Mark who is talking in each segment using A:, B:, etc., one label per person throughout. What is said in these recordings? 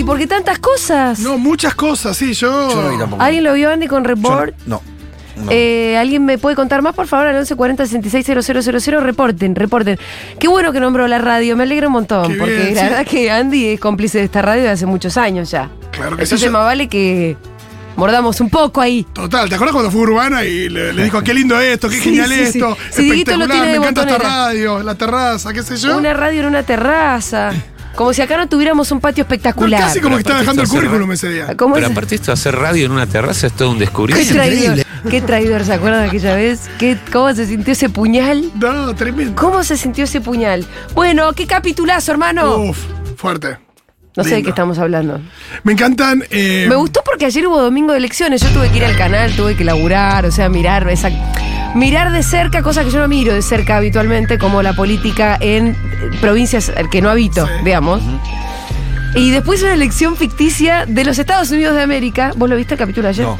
A: Andy? ¿Por qué tantas cosas?
B: No, muchas cosas, sí, yo.
C: Yo no vi tampoco.
A: ¿Alguien lo vio Andy con
C: Yo
A: report?
C: No. no.
A: Eh, ¿Alguien me puede contar más, por favor? Al 1140 660000 reporten, reporten. Qué bueno que nombró la radio, me alegra un montón,
B: Qué
A: porque
B: bien,
A: la
B: sí.
A: verdad que Andy es cómplice de esta radio de hace muchos años ya.
B: Claro que sí,
A: Entonces
B: yo-
A: más vale que mordamos un poco ahí.
B: Total, ¿te acuerdas cuando fue Urbana y le, le dijo qué lindo esto, qué
A: Sí,
B: genial
A: sí, sí.
B: esto?
A: Sí, Dieguito lo
B: espectacular,
A: tiene de
B: me encanta esta
A: botonera.
B: radio, la terraza, qué sé yo?
A: Una radio en una terraza. Como si acá no tuviéramos un patio
B: No,
A: espectacular.
B: casi como que estaba
D: aparte
B: dejando el currículum ese día.
A: ¿Cómo
D: Pero
A: es?
D: aparte esto, hacer radio en una terraza es todo un
A: Qué
D: descubrimiento.
A: traidor, qué traidor, ¿se acuerdan de aquella vez? ¿Qué, ¿Cómo se sintió ese puñal?
B: No, tremendo.
A: ¿Cómo se sintió ese puñal? Bueno, qué capitulazo, hermano.
B: Uf, fuerte.
A: No sé de qué estamos hablando.
B: Me encantan. eh,
A: Me gustó porque ayer hubo domingo de elecciones. Yo tuve que ir al canal, tuve que laburar, o sea, mirar esa, mirar de cerca, cosas que yo no miro de cerca habitualmente, como la política en provincias que no habito,
B: Sí.
A: digamos. Y después una elección ficticia de los Estados Unidos de América. ¿Vos lo viste el capítulo ayer?
C: No.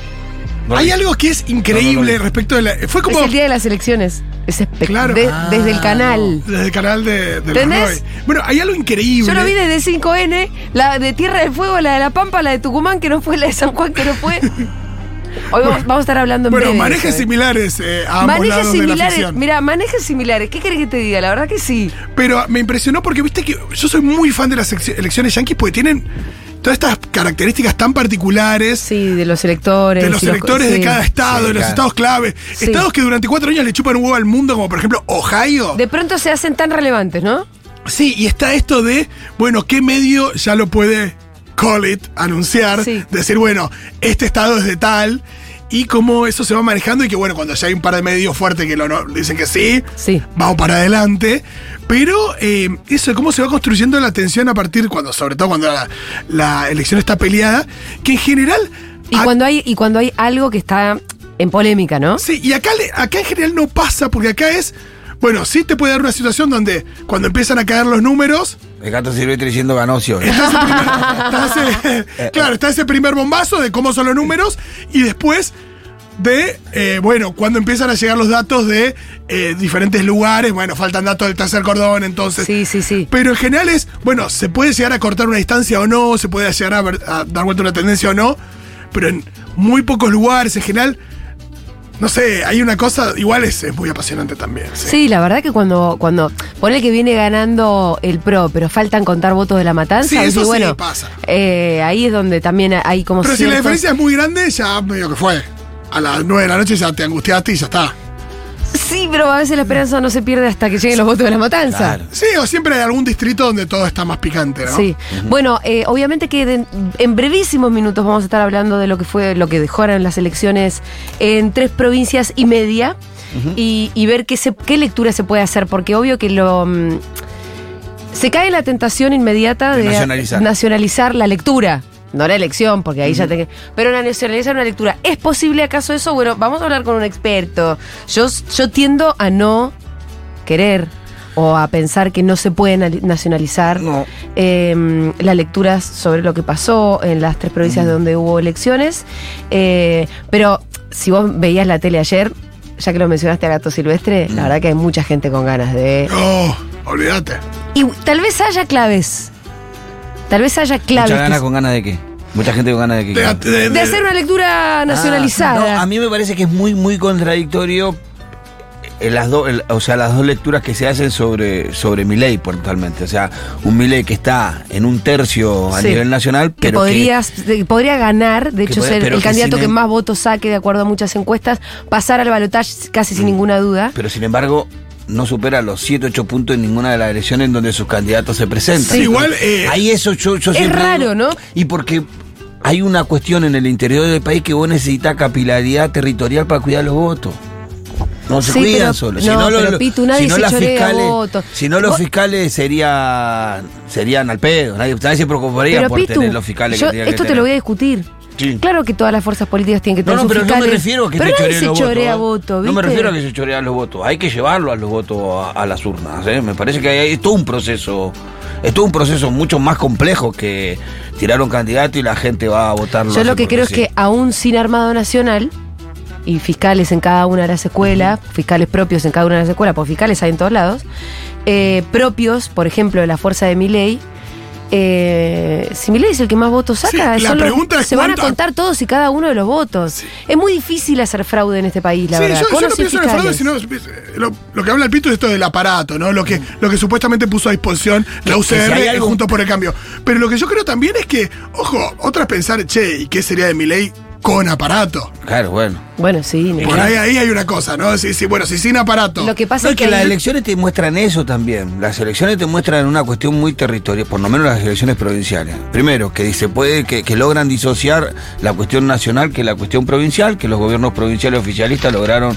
C: No
B: Hay
C: vi.
B: algo que es increíble
C: No, no, no.
B: respecto de la. Fue como.
A: Es el día de las elecciones. Es espectacular.
B: Claro.
A: desde el
C: Ah,
A: canal.
B: Desde el canal de, de
A: ¿Entendés?
B: Bueno, hay algo increíble.
A: Yo lo vi desde 5N, la de Tierra del Fuego, la de La Pampa, la de Tucumán, que no fue, la de San Juan, que no fue. Hoy vamos, vamos a estar hablando en
B: Bueno,
A: breve de
B: manejes
A: ¿eh?
B: similares eh, a ambos
A: Manejes
B: lados de la
A: similares.
B: ficción.
A: Mira, manejes similares. ¿Qué querés que te diga? La verdad que sí.
B: Pero me impresionó porque viste que yo soy muy fan de las elecciones yanquis porque tienen todas estas características tan particulares
A: Sí, de los electores.
B: de los electores de cada estado,
C: Sí,
B: de los estados clave.
A: Sí.
B: Estados que durante cuatro años le chupan un huevo al mundo, como por ejemplo Ohio.
A: De pronto se hacen tan relevantes, ¿no?
B: Sí, y está esto de, bueno, ¿qué medio ya lo puede call it, anunciar?
A: Sí.
B: Decir, bueno, este estado es de tal. Y cómo eso se va manejando y que bueno, cuando ya hay un par de medios fuertes que lo no- dicen que sí,
A: Sí.
B: vamos para adelante. Pero eh, eso, cómo se va construyendo la tensión a partir, cuando, sobre todo cuando la, la elección está peleada, que en general...
A: Y
B: a-
A: cuando hay, y cuando hay algo que está en polémica, ¿no?
B: Sí, y acá, acá en general no pasa, porque acá es... Bueno, sí te puede dar una situación donde cuando empiezan a caer los números,
C: El gato silvestre diciendo Ganocio.
B: Está ese primer- está ese- claro, está ese primer bombazo de cómo son los números y después de, eh, bueno, cuando empiezan a llegar los datos de eh, diferentes lugares, bueno, faltan datos del tercer cordón, entonces...
A: Sí, sí, sí.
B: Pero en general es, bueno, se puede llegar a cortar una distancia o no, se puede llegar a, ver- a dar vuelta una tendencia o no, pero en muy pocos lugares, en general, no sé, hay una cosa, igual es, es muy apasionante también. sí.
A: Sí, la verdad que cuando, cuando pone que viene ganando el PRO, pero faltan contar votos de la matanza,
B: Sí, eso
A: bueno,
B: pasa.
A: eh, ahí es donde también hay como
B: Pero si la
A: ciertos-
B: diferencia es muy grande, ya medio que fue. A las 9 de la noche ya te angustiaste y ya está.
A: Sí, pero a veces la esperanza no se pierde hasta que lleguen los votos de la matanza.
C: Claro.
B: Sí, o siempre hay algún distrito donde todo está más picante, ¿no?
A: Sí. Bueno, eh, obviamente que de- en brevísimos minutos vamos a estar hablando de lo que fue, lo que dejaron las elecciones en tres provincias y media y, y ver qué, se, qué lectura se puede hacer, porque obvio que lo. mm, se cae en la tentación inmediata
C: De
A: de,
C: nacionalizar.
A: nacionalizar la lectura. No la elección, porque ahí ya te. Pero la nacionalizar una lectura. ¿Es posible acaso eso? Bueno, vamos a hablar con un experto. Yo, yo tiendo a no querer o a pensar que no se puede na- nacionalizar
C: No.
A: eh, las lecturas sobre lo que pasó en las tres provincias donde hubo elecciones. Eh, pero si vos veías la tele ayer, ya que lo mencionaste a Gato Silvestre, la verdad que hay mucha gente con ganas de.
B: No, olvídate.
A: Y tal vez haya claves. Tal vez haya claves.
C: Mucha
A: que
C: ganas
A: s-
C: con ganas de qué. Mucha gente con ganas de qué.
B: De, de-
A: de hacer una lectura nacionalizada.
C: Ah, no, a mí me parece que es muy, muy contradictorio eh, las dos, el- o sea, las dos lecturas que se hacen sobre, sobre mi ley totalmente. O sea, un Milei que está en un tercio a
A: Sí.
C: nivel nacional,
A: que
C: pero
A: podrías, que podría ganar, de
C: que
A: hecho,
C: podría-
A: ser el
C: que
A: candidato que más votos saque, de acuerdo a muchas encuestas, pasar al balotaje casi
C: Mm.
A: sin ninguna duda.
C: pero sin embargo no supera los 7, 8 puntos en ninguna de las elecciones en donde sus candidatos se presentan.
B: Sí, igual, eh,
C: Ahí eso yo, yo
A: Es raro,
C: digo-
A: ¿no?
C: Y porque hay una cuestión en el interior del país que vos necesitas capilaridad territorial para cuidar los votos. No se
A: Sí,
C: cuidan
A: pero-
C: solos.
A: no,
C: si no,
A: pero,
C: lo-
A: Pitu, nadie
C: si no
A: se
C: las
A: chorea
C: fiscales,
A: votos.
C: si no los fiscales serían serían al pedo. Nadie, nadie se preocuparía
A: Pero
C: por
A: Pitu,
C: tener los fiscales
A: yo
C: que
A: esto te
C: tener.
A: lo voy a discutir.
C: Sí.
A: Claro que todas las fuerzas políticas tienen que
C: No,
A: tener
C: no,
A: sus
C: pero no me refiero a que
A: pero
C: se
A: se
C: los
A: chorea
C: votos.
A: votos.
C: No me refiero a que se chorean los votos. Hay que llevarlo a los votos a, a las urnas. ¿eh? Me parece que hay, es todo un proceso. Es todo un proceso mucho más complejo que tirar un candidato y la gente va a votarlo.
A: Yo lo que creo es que aún sin Armado Nacional y fiscales en cada una de las escuelas, fiscales propios en cada una de las escuelas, porque fiscales hay en todos lados, eh, propios, por ejemplo, de la fuerza de mi ley, eh, si Milei es el que más votos saca,
B: Sí, la
A: los-
B: es
A: se van a contar todos y cada uno de los votos. Es muy difícil hacer fraude en este país, la
B: Sí,
A: verdad.
B: yo, no pienso en el fraude, sino eh, lo, lo que habla el Pito es esto del aparato, ¿no? Lo que, lo que supuestamente puso a disposición la
C: si
B: UCR
C: algo-
B: junto por el cambio. Pero lo que yo creo también es que, ojo, otra es pensar, che, ¿y qué sería de mi ley con aparato?
C: Claro, bueno.
A: Bueno, sí.
B: Por ahí, ahí hay una cosa, ¿no? Sí, sí, bueno, si sin aparato.
A: Lo que pasa
C: No,
A: es
C: que
A: que
C: las elecciones te muestran eso también. Las elecciones te muestran una cuestión muy territorial, por lo menos las elecciones provinciales. Primero, que se puede, que, que logran disociar la cuestión nacional que la cuestión provincial, que los gobiernos provinciales oficialistas lograron.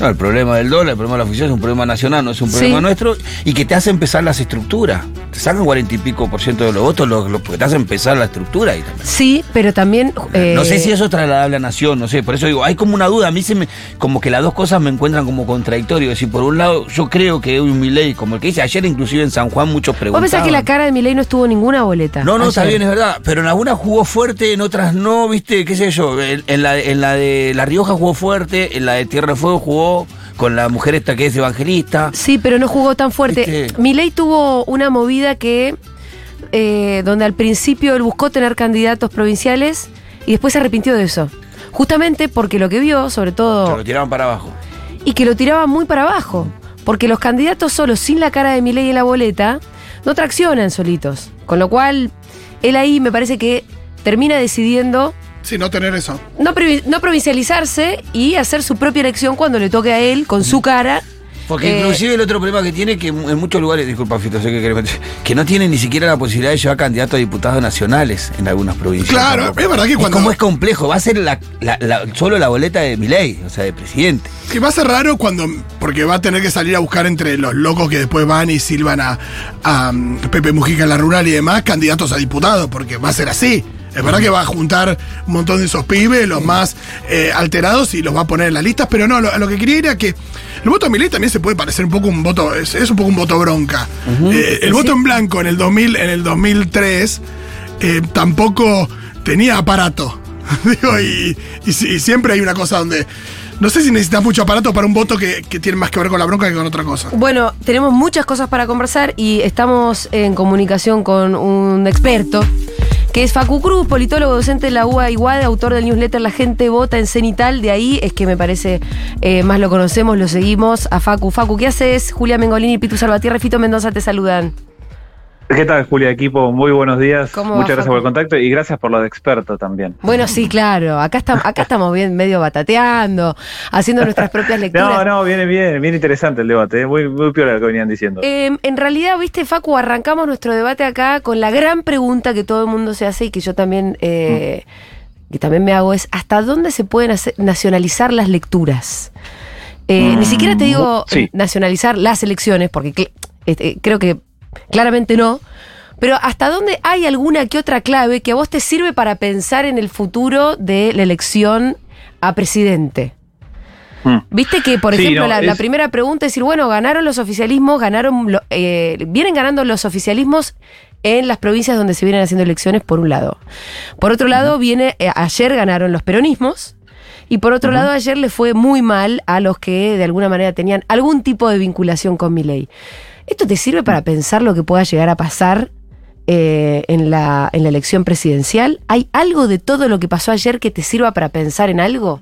C: No, el problema del dólar, el problema de la oficina es un problema nacional, no es un
A: Sí.
C: problema nuestro, y que te hace empezar las estructuras. Te sacan cuarenta y pico por ciento de los votos, lo, lo- porque te hace empezar la estructura ahí también.
A: Sí, pero también. eh,
C: No sé si eso es trasladable a Nación, no sé, por eso digo, hay como una duda, a mí se me, como que las dos cosas me encuentran como contradictorios, es decir, por un lado, yo creo que un Milei, como el que dice ayer inclusive en San Juan muchos
A: Vos
C: preguntaban.
A: pensás que la cara de Milei no estuvo en ninguna boleta.
C: No, no, está bien, es verdad, pero en algunas jugó fuerte, en otras no, viste, qué sé yo, en, en la, en la de La Rioja jugó fuerte, en la de Tierra de Fuego jugó con la mujer esta que es evangelista.
A: Sí, pero no jugó tan fuerte. Milei tuvo una movida que. eh, donde al principio él buscó tener candidatos provinciales y después se arrepintió de eso. Justamente porque lo que vio, sobre todo.
C: lo tiraban para abajo.
A: y que lo tiraba muy para abajo. Porque los candidatos solos, sin la cara de Milei en la boleta, no traccionan solitos. Con lo cual, él ahí me parece que termina decidiendo
B: Sí, no tener eso.
A: no, provi- no provincializarse y hacer su propia elección cuando le toque a él, con su cara.
C: Porque
A: Eh,
C: inclusive el otro problema que tiene que en muchos lugares, disculpa Fito, sé que meter, que no tienen ni siquiera la posibilidad de llevar candidatos a diputados nacionales en algunas provincias.
B: Claro,
C: tampoco.
B: es verdad que cuando-
C: como es complejo, va a ser la, la- la- solo la boleta de Milei, o sea, de presidente.
B: Que va a ser raro cuando. Porque va a tener que salir a buscar entre los locos que después van y silban a, a, um, Pepe Mujica en la rural y demás, candidatos a diputados, porque va a ser así. Es verdad que va a juntar un montón de esos pibes, los más eh, alterados, y los va a poner en las listas, pero no, lo, lo que quería era que el voto a Milei también se puede parecer un poco un voto, es, es un poco un voto bronca. Eh, el voto en blanco en el 2000, en el 2003 eh, tampoco tenía aparato. Digo, y, y sí, y siempre hay una cosa donde. No sé si necesitas mucho aparato para un voto que, que tiene más que ver con la bronca que con otra cosa.
A: Bueno, tenemos muchas cosas para conversar y estamos en comunicación con un experto, que es Facu Cruz, politólogo docente de la UA autor del newsletter La gente vota en Cenital. De ahí es que me parece eh, más lo conocemos, lo seguimos a Facu. Facu, ¿qué haces? Julia Mengolini, Pitu Salvatierra y Fito Mendoza te saludan.
E: ¿Qué tal, Julia? Equipo, muy buenos días.
A: ¿Cómo va,
E: Muchas gracias
A: Facu?
E: por el contacto y gracias por lo de experto también.
A: Bueno, sí, claro. Acá, estamos, acá estamos bien medio batateando, haciendo nuestras propias lecturas.
E: No, no, viene bien, bien interesante el debate, ¿eh? muy, muy peor lo que venían diciendo.
A: Eh, en realidad, viste, Facu, arrancamos nuestro debate acá con la gran pregunta que todo el mundo se hace y que yo también, eh, que también me hago es, ¿hasta dónde se pueden hacer- nacionalizar las lecturas? Eh, Ni siquiera te digo
E: sí.
A: nacionalizar las elecciones, porque este, creo que claramente no, pero ¿hasta dónde hay alguna que otra clave que a vos te sirve para pensar en el futuro de la elección a presidente?
E: Mm.
A: Viste que, por
E: Sí,
A: ejemplo,
E: no,
A: la, primera pregunta es decir, bueno, ganaron los oficialismos, ganaron, eh, vienen ganando los oficialismos en las provincias donde se vienen haciendo elecciones, por un lado. Por otro lado, viene, eh, ayer ganaron los peronismos, y por otro lado, ayer le fue muy mal a los que de alguna manera tenían algún tipo de vinculación con mi ley. ¿Esto te sirve para pensar lo que pueda llegar a pasar eh, en, la, en la elección presidencial? ¿Hay algo de todo lo que pasó ayer que te sirva para pensar en algo?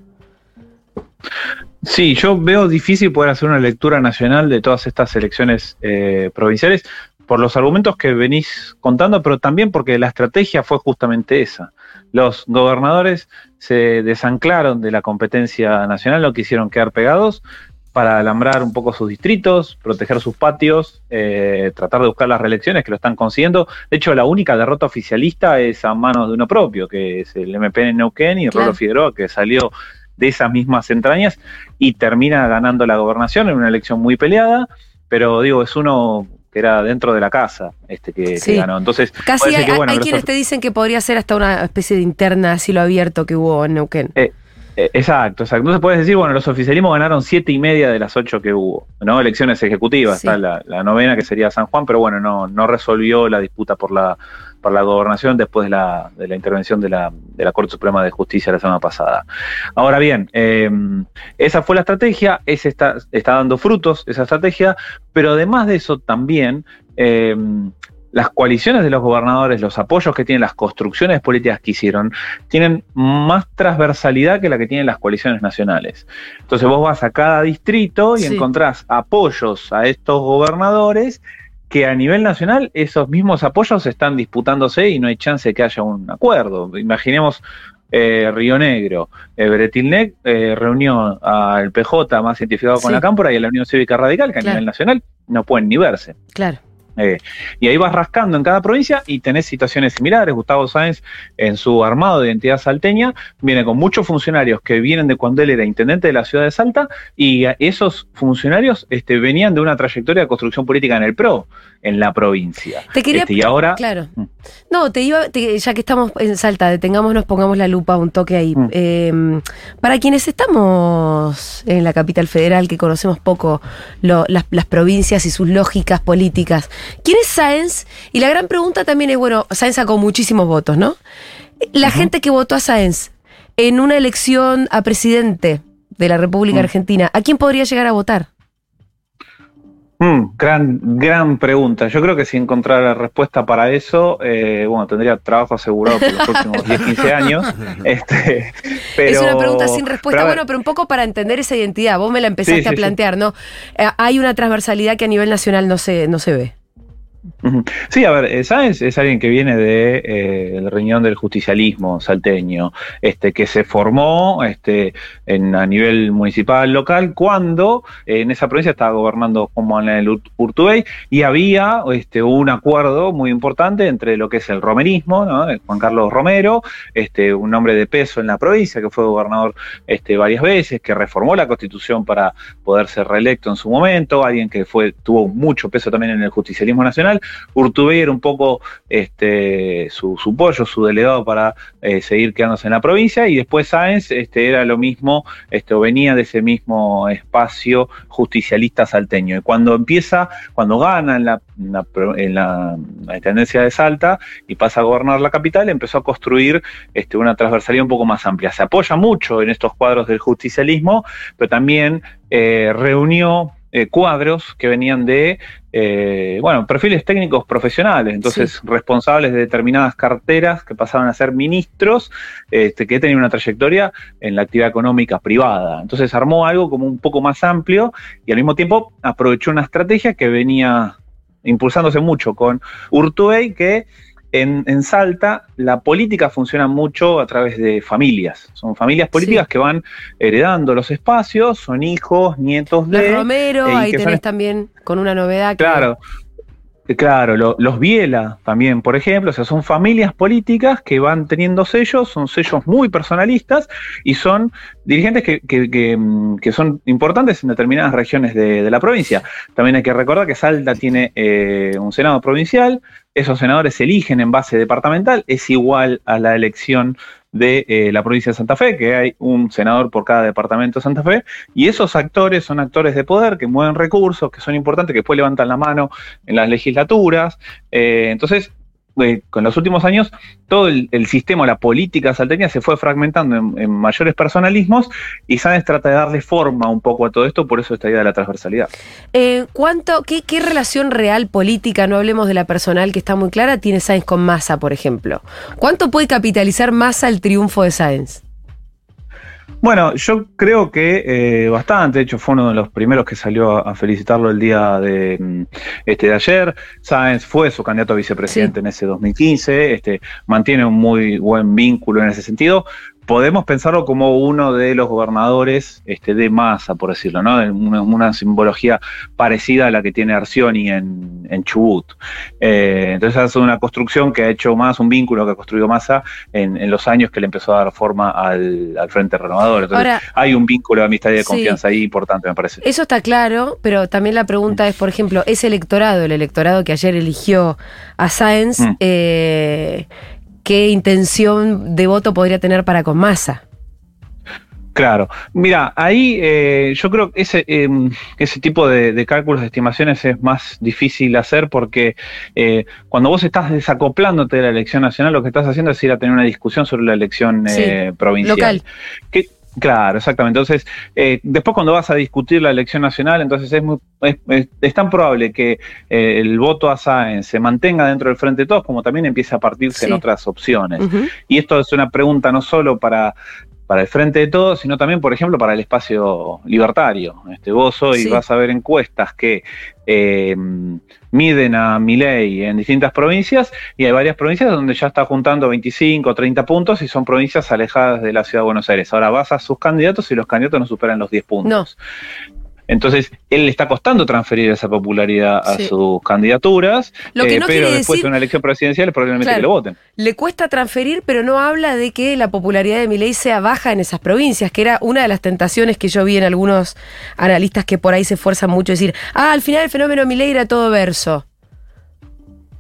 E: Sí, yo veo difícil poder hacer una lectura nacional de todas estas elecciones eh, provinciales por los argumentos que venís contando, pero también porque la estrategia fue justamente esa. Los gobernadores se desanclaron de la competencia nacional, lo quisieron quedar pegados para alambrar un poco sus distritos, proteger sus patios, eh, tratar de buscar las reelecciones que lo están consiguiendo. De hecho, la única derrota oficialista es a manos de uno propio, que es el MP en Neuquén y
A: Claro.
E: Rolo Figueroa, que salió de esas mismas entrañas y termina ganando la gobernación en una elección muy peleada, pero digo, es uno que era dentro de la casa este que, ganó. Entonces,
A: Casi hay,
E: que, bueno,
A: hay quienes te dicen que podría ser hasta una especie de interna a cielo abierto que hubo en Neuquén.
E: Eh, exacto, exacto. Entonces puedes decir, bueno, los oficialismos ganaron siete y media de las ocho que hubo, ¿no? Elecciones ejecutivas,
A: Sí.
E: está la, la novena que sería San Juan, pero bueno, no, no resolvió la disputa por la, por la gobernación después de la, de la intervención de la, de la Corte Suprema de Justicia la semana pasada. Ahora bien, eh, esa fue la estrategia, esa está, está dando frutos esa estrategia, pero además de eso también, eh, las coaliciones de los gobernadores, los apoyos que tienen, las construcciones políticas que hicieron, tienen más transversalidad que la que tienen las coaliciones nacionales. Entonces vos vas a cada distrito y
A: Sí.
E: encontrás apoyos a estos gobernadores que a nivel nacional esos mismos apoyos están disputándose y no hay chance de que haya un acuerdo. Imaginemos eh, Río Negro, eh, Bretilnec eh, reunió al PJ más identificado con
A: Sí.
E: la Cámpora y a la Unión Cívica Radical, que a nivel nacional no pueden ni verse.
A: Claro.
E: Eh, y ahí vas rascando en cada provincia y tenés situaciones similares. Gustavo Sáenz, en su armado de identidad salteña, viene con muchos funcionarios que vienen de cuando él era intendente de la ciudad de Salta, y esos funcionarios este, venían de una trayectoria de construcción política en el PRO, en la provincia.
A: Te quería.
E: Este, y ahora.
A: Claro.
E: Mm.
A: No, te iba, te- ya que estamos en Salta, detengámonos, pongamos la lupa un toque ahí.
E: Mm.
A: Eh, para quienes estamos en la capital federal, que conocemos poco lo- las, las provincias y sus lógicas políticas, ¿quién es Sáenz? Y la gran pregunta también es, bueno, Sáenz sacó muchísimos votos, ¿no? La gente que votó a Sáenz en una elección a presidente de la República
E: Mm.
A: Argentina, ¿a quién podría llegar a votar?
E: Mm, gran, gran pregunta. Yo creo que si encontrara la respuesta para eso, eh, bueno, tendría trabajo asegurado por los próximos 10, 15 años. Este, pero,
A: es una pregunta sin respuesta,
E: pero
A: bueno, pero un poco para entender esa identidad. Vos me la empezaste
E: Sí,
A: a
E: sí,
A: plantear, ¿no? Eh, hay una transversalidad que a nivel nacional no se, no se ve.
E: Sí, a ver, eh, Sáenz es alguien que viene de eh, riñón del justicialismo salteño, este, que se formó este, en, a nivel municipal local cuando eh, en esa provincia estaba gobernando Juan Manuel Urt- Urtubey y había este, un acuerdo muy importante entre lo que es el romerismo, ¿no? Eh, Juan Carlos Romero, este, un hombre de peso en la provincia que fue gobernador este, varias veces, que reformó la constitución para poder ser reelecto en su momento, alguien que fue, tuvo mucho peso también en el justicialismo nacional. Urtubey era un poco este, su, su pollo, su delegado para eh, seguir quedándose en la provincia, y después Sáenz este, era lo mismo, este, venía de ese mismo espacio justicialista salteño. Y cuando empieza, cuando gana en la, en intendencia de Salta y pasa a gobernar la capital, empezó a construir este, una transversalidad un poco más amplia. Se apoya mucho en estos cuadros del justicialismo, pero también eh, reunió eh, cuadros que venían de, eh, bueno, perfiles técnicos profesionales, entonces responsables de determinadas carteras que pasaban a ser ministros, este, que tenían una trayectoria en la actividad económica privada. Entonces armó algo como un poco más amplio y al mismo tiempo aprovechó una estrategia que venía impulsándose mucho con Urtubey, que en, en Salta la política funciona mucho a través de familias. Son familias políticas que van heredando los espacios, son hijos, nietos
A: Los
E: de...
A: Romero,
E: eh,
A: ahí
E: son
A: tenés también con una novedad. que-
E: Claro. Eh, Claro, lo- los Biela también, por ejemplo, o sea, son familias políticas que van teniendo sellos, son sellos muy personalistas y son dirigentes que, que- que, mm, son importantes en determinadas regiones de, de la provincia. También hay que recordar que Salta tiene eh, un Senado provincial, esos senadores se eligen en base departamental, es igual a la elección de eh, la provincia de Santa Fe, que hay un senador por cada departamento de Santa Fe, y esos actores son actores de poder que mueven recursos, que son importantes, que después levantan la mano en las legislaturas. Eh, entonces, con los últimos años, todo el, el sistema, la política salteña se fue fragmentando en, mayores personalismos y Sáenz trata de darle forma un poco a todo esto, por eso esta idea de la transversalidad.
A: Eh, ¿cuánto, qué, qué relación real política, no hablemos de la personal que está muy clara, tiene Sáenz con Massa, por ejemplo? ¿Cuánto puede capitalizar Massa el triunfo de Sáenz?
E: Bueno, yo creo que eh, bastante, de hecho fue uno de los primeros que salió a, a felicitarlo el día de, mm, este, de ayer. Sáenz fue su candidato a vicepresidente en ese 2015, este, mantiene un muy buen vínculo en ese sentido. Podemos pensarlo como uno de los gobernadores este, de masa, por decirlo, ¿no? Una, una simbología parecida a la que tiene Arcioni en, en Chubut. Eh, entonces es una construcción que ha hecho más, un vínculo que ha construido Massa en, en los años que le empezó a dar forma al, al Frente Renovador. Entonces
A: Ahora-
E: hay un vínculo de amistad y de
A: Sí.
E: confianza ahí importante, me parece.
A: Eso está claro, pero también la pregunta es, por ejemplo, ese electorado, el electorado que ayer eligió a Sáenz,
E: Mm.
A: eh, ¿qué intención de voto podría tener para con Massa?
E: Claro, mira, ahí eh, yo creo que ese, eh, ese tipo de, de cálculos, de estimaciones es más difícil hacer porque eh, cuando vos estás desacoplándote de la elección nacional, lo que estás haciendo es ir a tener una discusión sobre la elección
A: Sí,
E: eh, provincial.
A: local.
E: Que, Claro, exactamente. Entonces, eh, después cuando vas a discutir la elección nacional, entonces es, muy, es, es- es tan probable que eh, el voto a Sáenz se mantenga dentro del Frente de Todos como también empiece a partirse
A: Sí.
E: en otras opciones. Y esto es una pregunta no solo para, para el Frente de Todos, sino también, por ejemplo, para el espacio libertario. Este, vos hoy
A: Sí.
E: vas a ver encuestas que eh, miden a Milei en distintas provincias y hay varias provincias donde ya está juntando 25 o 30 puntos y son provincias alejadas de la ciudad de Buenos Aires. Ahora vas a sus candidatos y los candidatos no superan los 10 puntos. Entonces, él le está costando transferir esa popularidad a
A: Sí.
E: sus candidaturas,
A: Lo que
E: eh,
A: no
E: pero después
A: decir-
E: de una elección presidencial probablemente
A: Claro.
E: que lo voten.
A: Le cuesta transferir, pero no habla de que la popularidad de Milei sea baja en esas provincias, que era una de las tentaciones que yo vi en algunos analistas que por ahí se esfuerzan mucho a decir, ah, al final el fenómeno Milei era todo verso.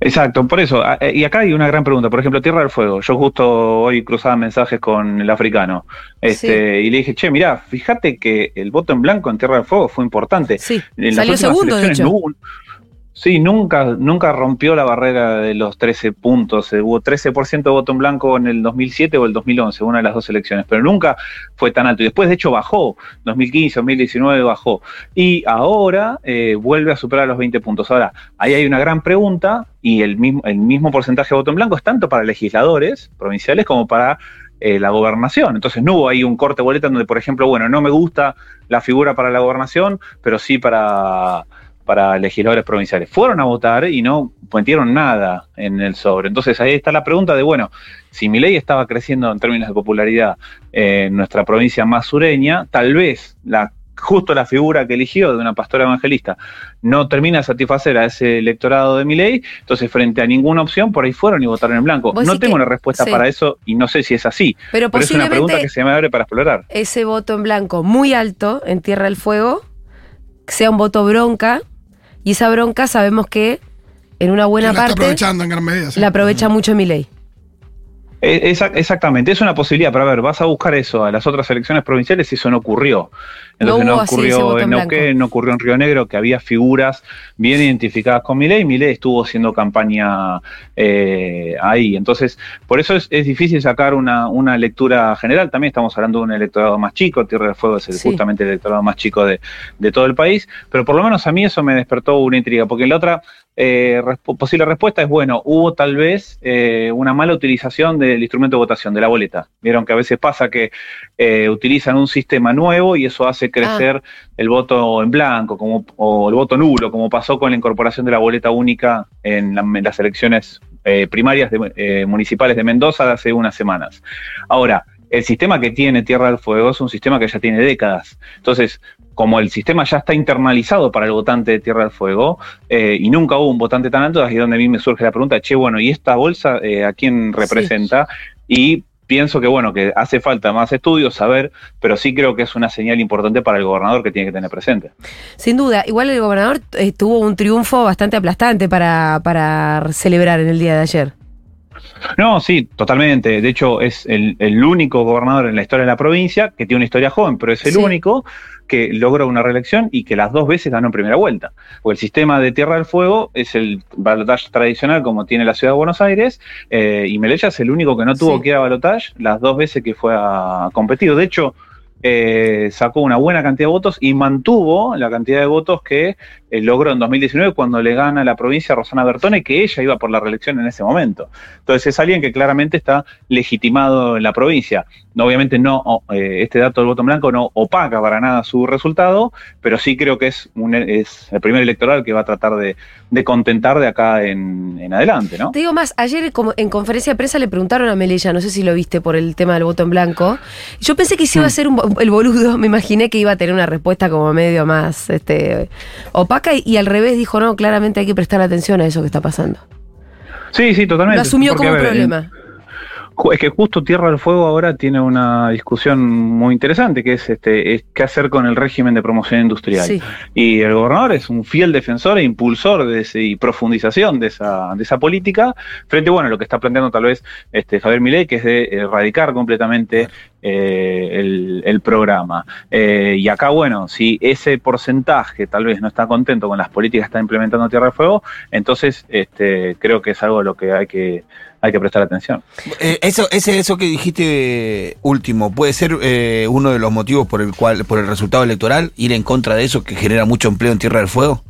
E: Exacto, por eso. a- eh, Y acá hay una gran pregunta. Por ejemplo, Tierra del Fuego. Yo justo hoy cruzaba mensajes con el africano. Este, Y le dije, che, mirá, fíjate que el voto en blanco en Tierra del Fuego fue importante.
A: Sí,
E: En
A: salió segundo, de hecho.
E: no hubo Sí, nunca, nunca rompió la barrera de los 13 puntos. Eh, Hubo 13% de voto en blanco en el 2007 o el 2011, una de las dos elecciones, pero nunca fue tan alto. Y después, de hecho, bajó. 2015, 2019 bajó. Y ahora eh, vuelve a superar los 20 puntos. Ahora, ahí hay una gran pregunta y el mismo, el mismo porcentaje de voto en blanco es tanto para legisladores provinciales como para eh, la gobernación. Entonces no hubo ahí un corte boleta donde, por ejemplo, bueno, no me gusta la figura para la gobernación, pero sí para, para legisladores provinciales. Fueron a votar y no metieron nada en el sobre. Entonces ahí está la pregunta de, bueno, si mi ley estaba creciendo en términos de popularidad en nuestra provincia más sureña, tal vez la justo la figura que eligió de una pastora evangelista no termina de satisfacer a ese electorado de mi ley, entonces frente a ninguna opción por ahí fueron y votaron en blanco. No tengo
A: que-
E: una respuesta
A: sí.
E: para eso y no sé si es así,
A: Pero
E: pero es una pregunta que se me abre para explorar.
A: ese voto en blanco muy alto en Tierra del Fuego sea un voto bronca, y esa bronca sabemos que en una buena
B: está
A: parte
B: aprovechando en gran medida. sí.
A: la aprovecha mucho Milei.
E: Eh, esa- exactamente, es una posibilidad, pero a ver, vas a buscar eso a las otras elecciones provinciales y eso no ocurrió. Entonces
A: No
E: no, ocurrió
A: en
E: Neuquén, no ocurrió en Río Negro, que había figuras bien identificadas con Milei, Milei estuvo haciendo campaña eh, ahí. Entonces, por eso es, es difícil sacar una, una lectura general. También estamos hablando de un electorado más chico, Tierra del Fuego es el-
A: Sí.
E: justamente el electorado más chico de, de todo el país, pero por lo menos a mí eso me despertó una intriga, porque la otra eh, resp- posible respuesta es, bueno, hubo tal vez eh, una mala utilización del instrumento de votación, de la boleta. Vieron que a veces pasa que eh, utilizan un sistema nuevo y eso hace crecer el voto en blanco como, o el voto nulo, como pasó con la incorporación de la boleta única en, la- en las elecciones eh, primarias de- eh, municipales de Mendoza de hace unas semanas. Ahora, el sistema que tiene Tierra del Fuego es un sistema que ya tiene décadas. Entonces, como el sistema ya está internalizado para el votante de Tierra del Fuego, eh, y nunca hubo un votante tan alto, ahí es donde a mí me surge la pregunta, che, bueno, ¿y esta bolsa eh, a quién representa? Y pienso que, bueno, que hace falta más estudios, saber, pero sí creo que es una señal importante para el gobernador que tiene que tener presente.
A: Sin duda, igual el gobernador eh, tuvo un triunfo bastante aplastante para, para celebrar en el día de ayer.
E: No, sí, totalmente. De hecho, es el, el único gobernador en la historia de la provincia que tiene una historia joven, pero es el
A: Sí.
E: único que logró una reelección y que las dos veces ganó en primera vuelta. Porque el sistema de Tierra del Fuego es el balotaje tradicional como tiene la ciudad de Buenos Aires, eh, y Melella es el único que no tuvo
A: Sí.
E: que ir a balotaje las dos veces que fue a competir. De hecho, eh, sacó una buena cantidad de votos y mantuvo la cantidad de votos que eh, logró en 2019 cuando le gana la provincia a Rosana Bertone, que ella iba por la reelección en ese momento. Entonces es alguien que claramente está legitimado en la provincia. Obviamente no, eh, este dato del voto en blanco no opaca para nada su resultado, pero sí creo que es, un, es el primer electoral que va a tratar de, de contentar de acá en, en adelante, ¿no?
A: Te digo más, ayer como en conferencia de prensa le preguntaron a Melella, no sé si lo viste por el tema del voto en blanco. Yo pensé que se iba a ser un bo- el boludo, me imaginé que iba a tener una respuesta como medio más este, opaca y, y al revés dijo, no, claramente hay que prestar atención a eso que está pasando.
E: Sí, sí, totalmente.
A: Lo asumió
E: Porque,
A: como
E: ver,
A: problema.
E: Es que justo Tierra del Fuego ahora tiene una discusión muy interesante, que es este, es qué hacer con el régimen de promoción industrial.
A: Sí.
E: Y el gobernador es un fiel defensor e impulsor de ese, y profundización de esa, de esa política, frente bueno, a lo que está planteando tal vez este, Javier Milei, que es de erradicar completamente eh, el, el programa. Eh, y acá, bueno, si ese porcentaje tal vez no está contento con las políticas que está implementando Tierra del Fuego, entonces este, creo que es algo a lo que hay que, hay que prestar atención.
C: Eh, eso, ese, eso que dijiste último, ¿puede ser eh, uno de los motivos por el cual, por el resultado electoral, ir en contra de eso que genera mucho empleo en Tierra del Fuego?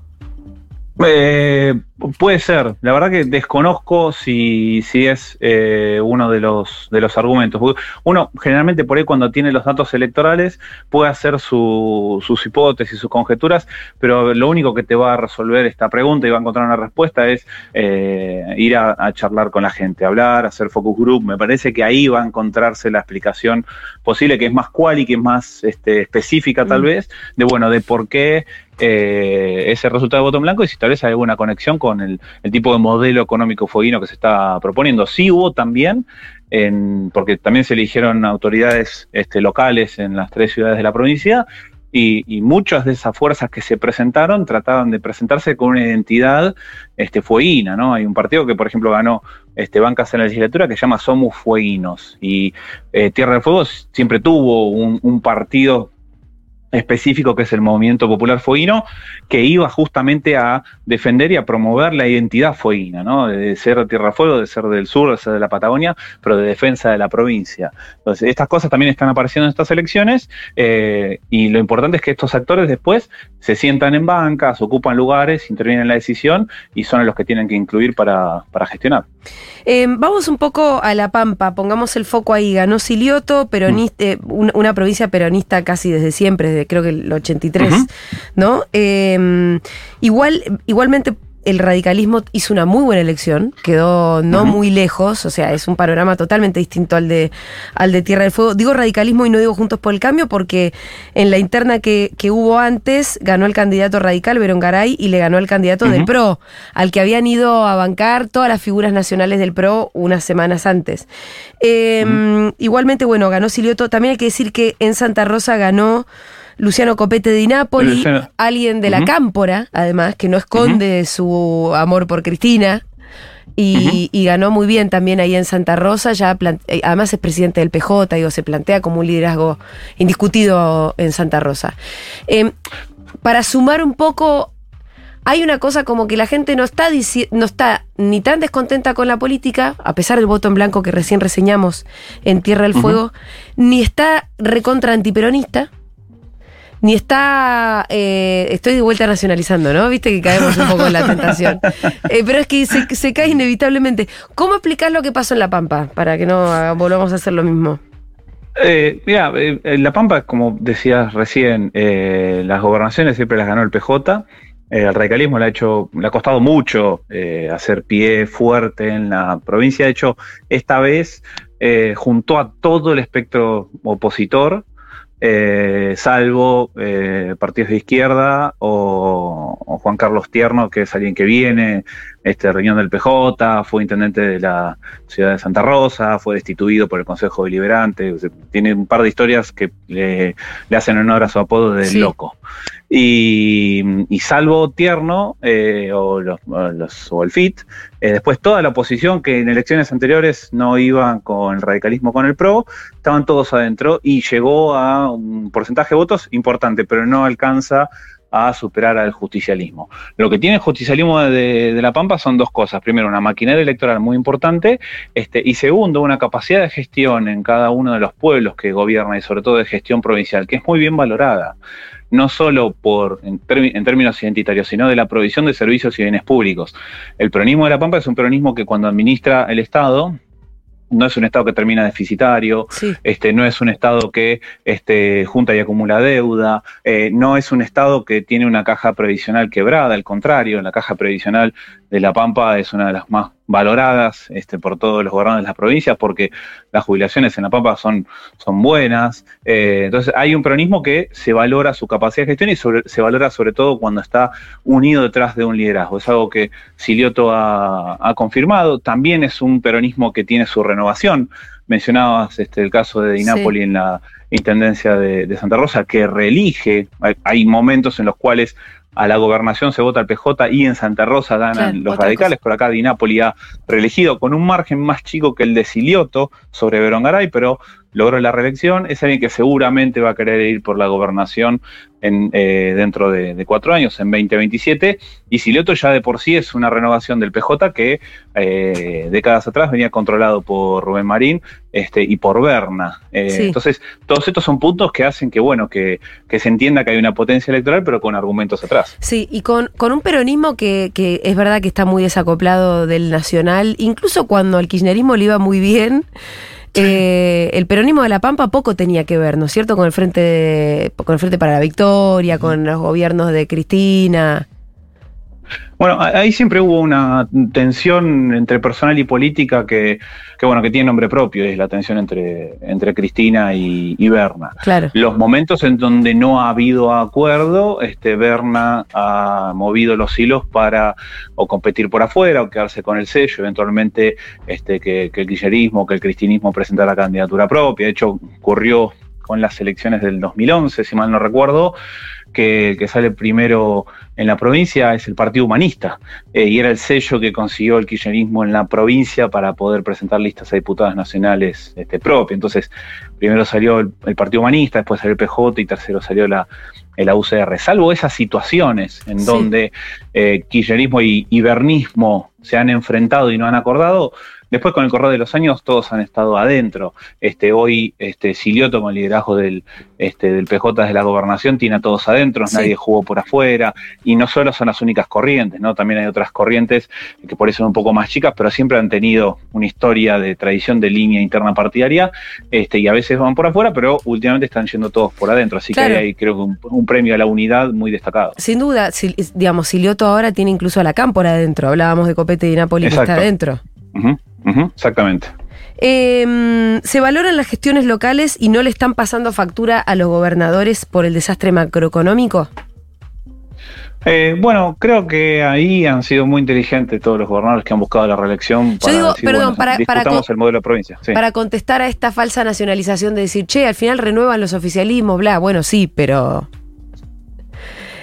E: Eh, puede ser. La verdad que desconozco si, si es eh, uno de los, de los argumentos. Uno generalmente por ahí cuando tiene los datos electorales puede hacer su- sus hipótesis, sus conjeturas, pero lo único que te va a resolver esta pregunta y va a encontrar una respuesta es eh, ir a, a charlar con la gente, hablar, hacer focus group. Me parece que ahí va a encontrarse la explicación posible, que es más cual y que es más este, específica tal
A: Mm.
E: vez, de bueno, de por qué eh, ese resultado de voto en blanco y si tal vez hay alguna conexión con el, tipo de modelo económico fueguino que se está proponiendo. Sí hubo también, porque también se eligieron autoridades este, locales en las tres ciudades de la provincia, y, muchas de esas fuerzas que se presentaron trataban de presentarse con una identidad este, fueguina, ¿no? Hay un partido que, por ejemplo, ganó este, bancas en la legislatura que se llama Somos Fueguinos, y eh, Tierra del Fuego siempre tuvo un partido específico que es el Movimiento Popular Fueguino, que iba justamente a defender y a promover la identidad fueguina, ¿no? De ser de Tierra Fuego, de ser del sur, de ser de la Patagonia, pero de defensa de la provincia. Entonces, estas cosas también están apareciendo en estas elecciones eh, y lo importante es que estos actores después se sientan en bancas, ocupan lugares, intervienen en la decisión y son los que tienen que incluir para, para gestionar.
A: Eh, vamos un poco a La Pampa, pongamos el foco ahí. Ganó Silioto, peronista, eh, una, una provincia peronista casi desde siempre, desde creo que el 83,
E: Ujú.
A: ¿no? Eh, igual, igualmente el radicalismo hizo una muy buena elección, quedó no muy lejos, o sea, es un panorama totalmente distinto al de, al de Tierra del Fuego. Digo radicalismo y no digo Juntos por el Cambio porque en la interna que, que hubo antes ganó el candidato radical, Verón Garay, y le ganó el candidato del. PRO, al que habían ido a bancar todas las figuras nacionales del PRO unas semanas antes. Eh, Igualmente, bueno, ganó Silioto. También hay que decir que en Santa Rosa ganó Luciano Copete de Napoli,
E: Luciano.
A: alguien de la. Cámpora, además, que no esconde su amor por Cristina. Y, y ganó muy bien también ahí en Santa Rosa, ya eh, además es presidente del PJ, digo, se plantea como un liderazgo indiscutido en Santa Rosa. Eh, para sumar un poco, hay una cosa como que la gente no está, dici- no está ni tan descontenta con la política, a pesar del voto en blanco que recién reseñamos en Tierra del. Fuego, ni está recontra antiperonista, ni está. eh, estoy de vuelta nacionalizando, ¿no? Viste que caemos un poco en la tentación. Eh, pero es que se, se cae inevitablemente. ¿Cómo explicar lo que pasó en La Pampa? Para que no volvamos a hacer lo mismo.
E: Eh, mira, eh, en La Pampa, como decías recién, eh, las gobernaciones siempre las ganó el PJ. El radicalismo le ha hecho, le ha costado mucho eh, hacer pie fuerte en la provincia. De hecho, esta vez eh, juntó a todo el espectro opositor, eh, salvo eh, partidos de izquierda o, o Juan Carlos Tierno, que es alguien que viene, este reunión del PJ, fue intendente de la ciudad de Santa Rosa, fue destituido por el Consejo Deliberante, tiene un par de historias que le, le hacen honor a su apodo de
A: Sí.
E: loco. Y, salvo Tierno eh, o, los, los- el FIT, eh, después toda la oposición que en elecciones anteriores no iban con el radicalismo con el PRO, estaban todos adentro y llegó a un porcentaje de votos importante, pero no alcanza a superar al justicialismo. Lo que tiene el justicialismo de, de La Pampa son dos cosas. Primero, una maquinaria electoral muy importante este, y segundo, una capacidad de gestión en cada uno de los pueblos que gobierna y sobre todo de gestión provincial, que es muy bien valorada. No solo por, en, en términos identitarios, sino de la provisión de servicios y bienes públicos. El peronismo de La Pampa es un peronismo que cuando administra el Estado, no es un Estado que termina deficitario,
A: Sí.
E: este, no es un Estado que este, junta y acumula deuda, eh, no es un Estado que tiene una caja previsional quebrada, al contrario, la caja previsional de La Pampa es una de las más valoradas este, por todos los gobernadores de las provincias porque las jubilaciones en La Pampa son, son buenas. Eh, entonces hay un peronismo que se valora su capacidad de gestión y sobre- se valora sobre todo cuando está unido detrás de un liderazgo. Es algo que Silioto ha, ha confirmado. También es un peronismo que tiene su renovación. Mencionabas este, el caso de Di
A: Sí.
E: En la Intendencia de, de Santa Rosa, que reelige. Hay, hay momentos en los cuales a la gobernación se vota el PJ y en Santa Rosa ganan
A: Claro,
E: los radicales. Por acá Di Napoli ha reelegido con un margen más chico que el de Silioto sobre Verongaray, pero logró la reelección, es alguien que seguramente va a querer ir por la gobernación en, eh, dentro de, de, cuatro años, en 2027, y Silioto ya de por sí es una renovación del PJ que eh, décadas atrás venía controlado por Rubén Marín este, y por Berna. Eh,
A: Sí.
E: Entonces, todos estos son puntos que hacen que, bueno, que, que se entienda que hay una potencia electoral, pero con argumentos atrás.
A: Sí, y con, con un peronismo que, que es verdad que está muy desacoplado del nacional, incluso cuando al kirchnerismo le iba muy bien, eh, el peronismo de La Pampa poco tenía que ver, ¿no es cierto? Con el Frente, de- con el Frente para la Victoria, con los gobiernos de Cristina.
E: Bueno, ahí siempre hubo una tensión entre personal y política que, que bueno, que tiene nombre propio, es la tensión entre, entre Cristina y, y Berna.
A: Claro.
E: Los momentos en donde no ha habido acuerdo, este Berna ha movido los hilos para o competir por afuera o quedarse con el sello, eventualmente este, que, que el kirchnerismo, que el cristinismo presentara candidatura propia. De hecho, ocurrió con las elecciones del 2011, si mal no recuerdo, que, que sale primero en la provincia es el Partido Humanista, eh, y era el sello que consiguió el kirchnerismo en la provincia para poder presentar listas a diputadas nacionales este, propias. Entonces, primero salió el, el Partido Humanista, después salió el PJ y tercero salió la, la UCR. Salvo esas situaciones en
A: Sí.
E: donde eh, kirchnerismo y, y bernismo se han enfrentado y no han acordado, después con el correr de los años todos han estado adentro. Este, hoy este, Silioto con el liderazgo del, este, del PJ de la gobernación tiene a todos adentro,
A: Sí.
E: nadie jugó por afuera, y no solo son las únicas corrientes, ¿no? También hay otras corrientes que por eso son un poco más chicas, pero siempre han tenido una historia de tradición de línea interna partidaria, este, y a veces van por afuera, pero últimamente están yendo todos por adentro. Así
A: Claro.
E: que hay, creo que un, un premio a la unidad muy destacado.
A: Sin duda, si- digamos, Silioto ahora tiene incluso a la cámpora adentro. Hablábamos de Copete y Napoli que está adentro.
E: Exactamente.
A: Eh, se valoran las gestiones locales y no le están pasando factura a los gobernadores por el desastre macroeconómico.
E: Eh, bueno, creo que ahí han sido muy inteligentes todos los gobernadores que han buscado la reelección. Para
A: digo,
E: decir,
A: perdón,
E: bueno,
A: para- para
E: el modelo de provincia. sí.
A: Para contestar a esta falsa nacionalización de decir, che, al final renuevan los oficialismos, bla, bueno, sí, pero...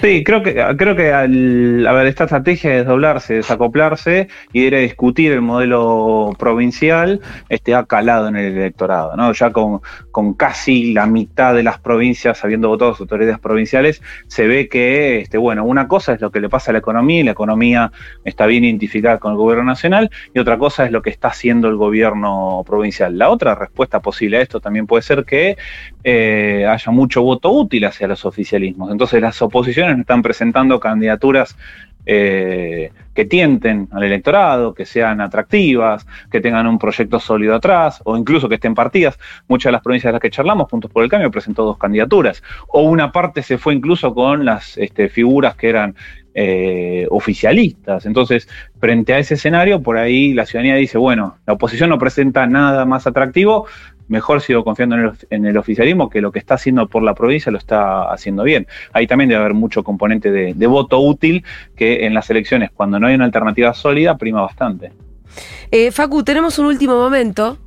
E: Sí, creo que, creo que al, a ver, esta estrategia de desdoblarse, desacoplarse y ir a discutir el modelo provincial este, ha calado en el electorado, ¿no? Ya con, con casi la mitad de las provincias habiendo votado sus autoridades provinciales, se ve que, este, bueno, una cosa es lo que le pasa a la economía y la economía está bien identificada con el gobierno nacional y otra cosa es lo que está haciendo el gobierno provincial. La otra respuesta posible a esto también puede ser que eh, haya mucho voto útil hacia los oficialismos. Entonces las oposiciones están presentando candidaturas eh, que tienten al electorado, que sean atractivas, que tengan un proyecto sólido atrás, o incluso que estén partidas. Muchas de las provincias de las que charlamos, Puntos por el Cambio, presentó dos candidaturas. O una parte se fue incluso con las este, figuras que eran eh, oficialistas. Entonces, frente a ese escenario, por ahí la ciudadanía dice, bueno, la oposición no presenta nada más atractivo, mejor sigo confiando en el, oficialismo que lo que está haciendo por la provincia lo está haciendo bien. Ahí también debe haber mucho componente de, de voto útil que en las elecciones, cuando no hay una alternativa sólida, prima bastante.
A: Eh, Facu, tenemos un último momento,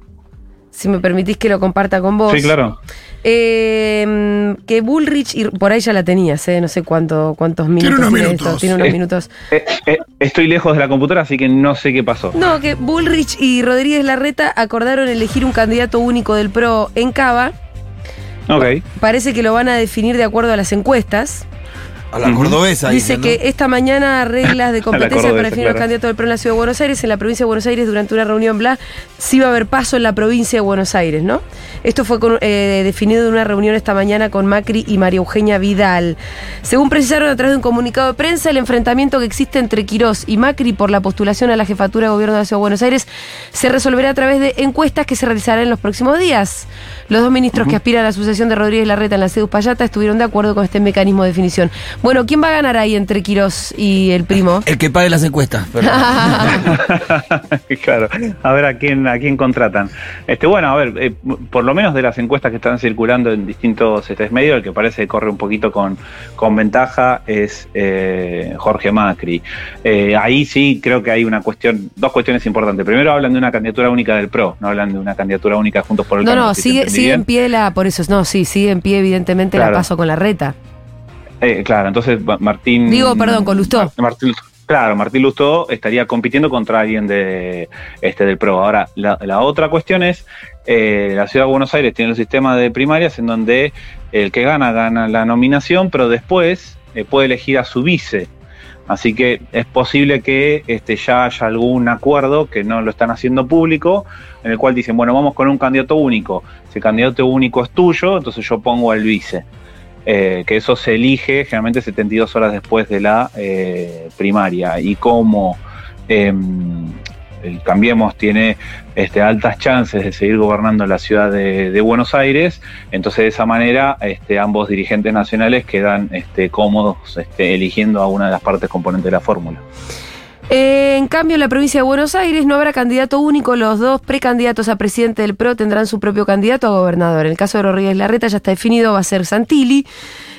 A: si me permitís que lo comparta con vos.
E: Sí, claro.
A: Eh, que Bullrich, y por ahí ya la tenías, eh, no sé cuánto, cuántos minutos
B: unos
A: tiene
B: minutos.
A: esto, tiene unos
E: Eh,
A: minutos.
E: Eh, eh, estoy lejos de la computadora, así que no sé qué pasó.
A: No, que Bullrich y Rodríguez Larreta acordaron elegir un candidato único del PRO en Cava.
E: Ok.
A: Parece que lo van a definir de acuerdo a las encuestas.
C: A la cordobesa.
A: Dice
C: dicen, ¿no?
A: que esta mañana reglas de competencia para definir los
E: claro.
A: candidatos del PRO en la Ciudad de Buenos Aires, en la provincia de Buenos Aires, durante una reunión, bla, sí va a haber paso en la provincia de Buenos Aires, ¿no? Esto fue con- eh, definido en una reunión esta mañana con Macri y María Eugenia Vidal. Según precisaron a través de un comunicado de prensa, el enfrentamiento que existe entre Quirós y Macri por la postulación a la jefatura de gobierno de la Ciudad de Buenos Aires se resolverá a través de encuestas que se realizarán en los próximos días. Los dos ministros que aspiran a la sucesión de Rodríguez Larreta en la CEDUS Payata estuvieron de acuerdo con este mecanismo de definición. Bueno, ¿quién va a ganar ahí entre Quirós y el primo?
C: El que pague las encuestas. perdón.
E: claro, a ver a quién a quién contratan. Este, bueno, a ver, eh, por lo menos de las encuestas que están circulando en distintos este, medios, el que parece que corre un poquito con, con ventaja es eh, Jorge Macri. Eh, ahí sí creo que hay una cuestión, dos cuestiones importantes. Primero hablan de una candidatura única del PRO, no hablan de una candidatura única juntos por el
A: No,
E: Cambio,
A: no,
E: si
A: sigue, sigue en pie la, por eso, no, sí, sigue en pie evidentemente la
E: Claro.
A: paso con la reta.
E: Eh, claro, entonces Ma- Martín.
A: Digo, perdón, con Lustó.
E: Mar- Martín, Claro, Martín Lustó estaría compitiendo contra alguien de, este, del PRO. Ahora, la, la otra cuestión es, eh, la Ciudad de Buenos Aires tiene un sistema de primarias en donde el que gana, gana la nominación, pero después eh, puede elegir a su vice. Así que es posible que este, ya haya algún acuerdo que no lo están haciendo público, en el cual dicen, bueno, vamos con un candidato único. Si el candidato único es tuyo, entonces yo pongo al vice. Eh, que eso se elige generalmente 72 horas después de la eh, primaria. Y como em, el Cambiemos tiene este, altas chances de seguir gobernando la ciudad de, Buenos Aires, entonces de esa manera este, ambos dirigentes nacionales quedan este, cómodos eligiendo a una de las partes componentes de la fórmula.
A: En cambio, en la provincia de Buenos Aires no habrá candidato único. Los dos precandidatos a presidente del PRO tendrán su propio candidato a gobernador. En el caso de Rodríguez Larreta ya está definido, va a ser Santilli.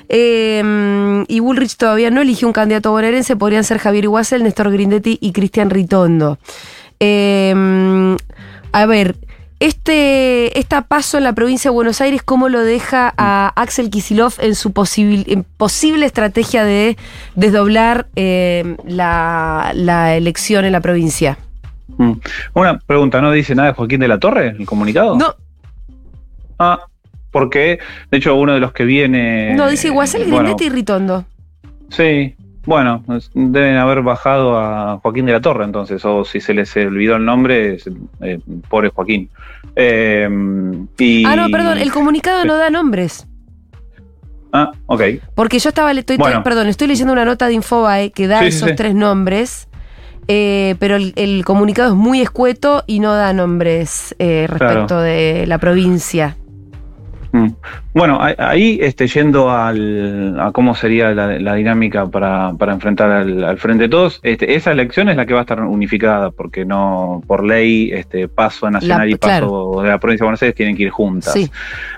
A: Eh, y Bullrich todavía no eligió un candidato bonaerense. Podrían ser Javier Iguacel, Néstor Grindetti y Cristian Ritondo. Eh, a ver, este esta paso en la provincia de Buenos Aires, ¿cómo lo deja a Axel Kisilov en su posibil- en posible estrategia de desdoblar eh, la, la elección en la provincia?
E: Mm. Una pregunta, ¿no dice nada de Joaquín de la Torre, el comunicado?
A: No,
E: Ah, porque, de hecho, uno de los que viene...
A: no, dice Guasel,
E: bueno,
A: Grindetti y Ritondo.
E: Sí, bueno, deben haber bajado a Joaquín de la Torre entonces, o si se les olvidó el nombre, eh, pobre Joaquín. Eh, y-
A: Ah, no, perdón, el comunicado no da nombres.
E: Ah, ok.
A: Porque yo estaba, estoy,
E: Bueno.
A: perdón, estoy leyendo una nota de Infobae que da
E: Sí,
A: esos
E: sí.
A: tres nombres, eh, pero el, el comunicado es muy escueto y no da nombres eh, respecto
E: Claro.
A: de la provincia.
E: Mm. Bueno, ahí este, yendo al, a cómo sería la, la dinámica para, para enfrentar al, al Frente de Todos, este, esa elección es la que va a estar unificada, porque no por ley este, paso nacional
A: La-
E: y paso de la provincia de Buenos Aires tienen que ir juntas.
A: Sí.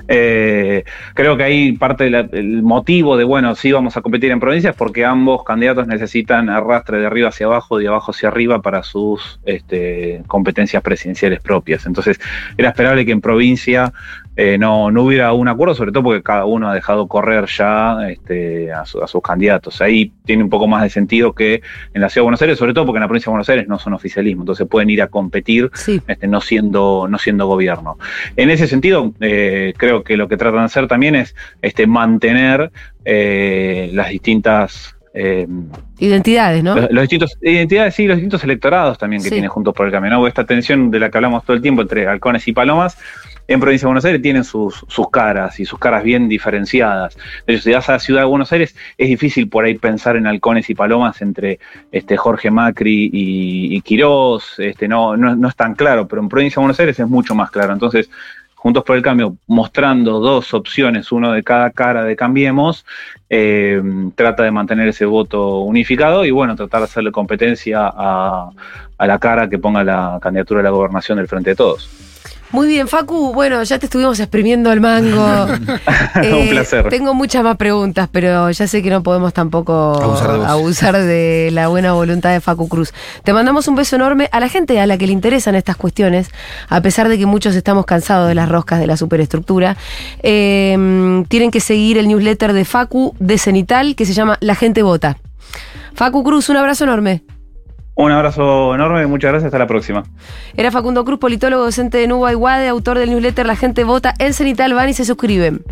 E: Eh, creo que ahí parte del motivo de, bueno, sí vamos a competir en provincias porque ambos candidatos necesitan arrastre de arriba hacia abajo, de abajo hacia arriba para sus este, competencias presidenciales propias. Entonces, era esperable que en provincia eh, no, no hubiera un acuerdo, sobre todo porque cada uno ha dejado correr ya este, a, su- a sus candidatos. Ahí tiene un poco más de sentido que en la Ciudad de Buenos Aires, sobre todo porque en la provincia de Buenos Aires no son oficialismo, entonces pueden ir a competir
A: Sí.
E: este, no, siendo, no siendo gobierno. En ese sentido, eh, creo que lo que tratan de hacer también es este, mantener eh, las distintas... eh,
A: Identidades, ¿no?
E: los, los distintos identidades sí los distintos electorados también que
A: Sí.
E: tiene Juntos por el Cambio ¿no? esta tensión de la que hablamos todo el tiempo entre halcones y palomas en provincia de Buenos Aires tienen sus, sus caras y sus caras bien diferenciadas. De hecho, si vas a la ciudad de Buenos Aires, es difícil por ahí pensar en halcones y palomas entre este, Jorge Macri y, Quirós, este, no, no, no es tan claro, pero en provincia de Buenos Aires es mucho más claro. Entonces, Juntos por el Cambio, mostrando dos opciones, uno de cada cara de Cambiemos, eh, trata de mantener ese voto unificado y bueno, tratar de hacerle competencia a, a la cara que ponga la candidatura a la gobernación del Frente de Todos.
A: Muy bien, Facu. Bueno, ya te estuvimos exprimiendo el mango. Eh,
E: Un placer.
A: Tengo muchas más preguntas, pero ya sé que no podemos tampoco
C: Abusar de vos.
A: abusar de la buena voluntad de Facu Cruz. Te mandamos un beso enorme a la gente a la que le interesan estas cuestiones, a pesar de que muchos estamos cansados de las roscas de la superestructura. Eh, tienen que seguir el newsletter de Facu de Cenital que se llama La gente vota. Facu Cruz, un abrazo enorme.
E: Un abrazo enorme, muchas gracias, hasta la próxima.
A: Era Facundo Cruz, politólogo docente de Nuba Iguade, autor del newsletter La gente vota en Cenital, van y se suscriben.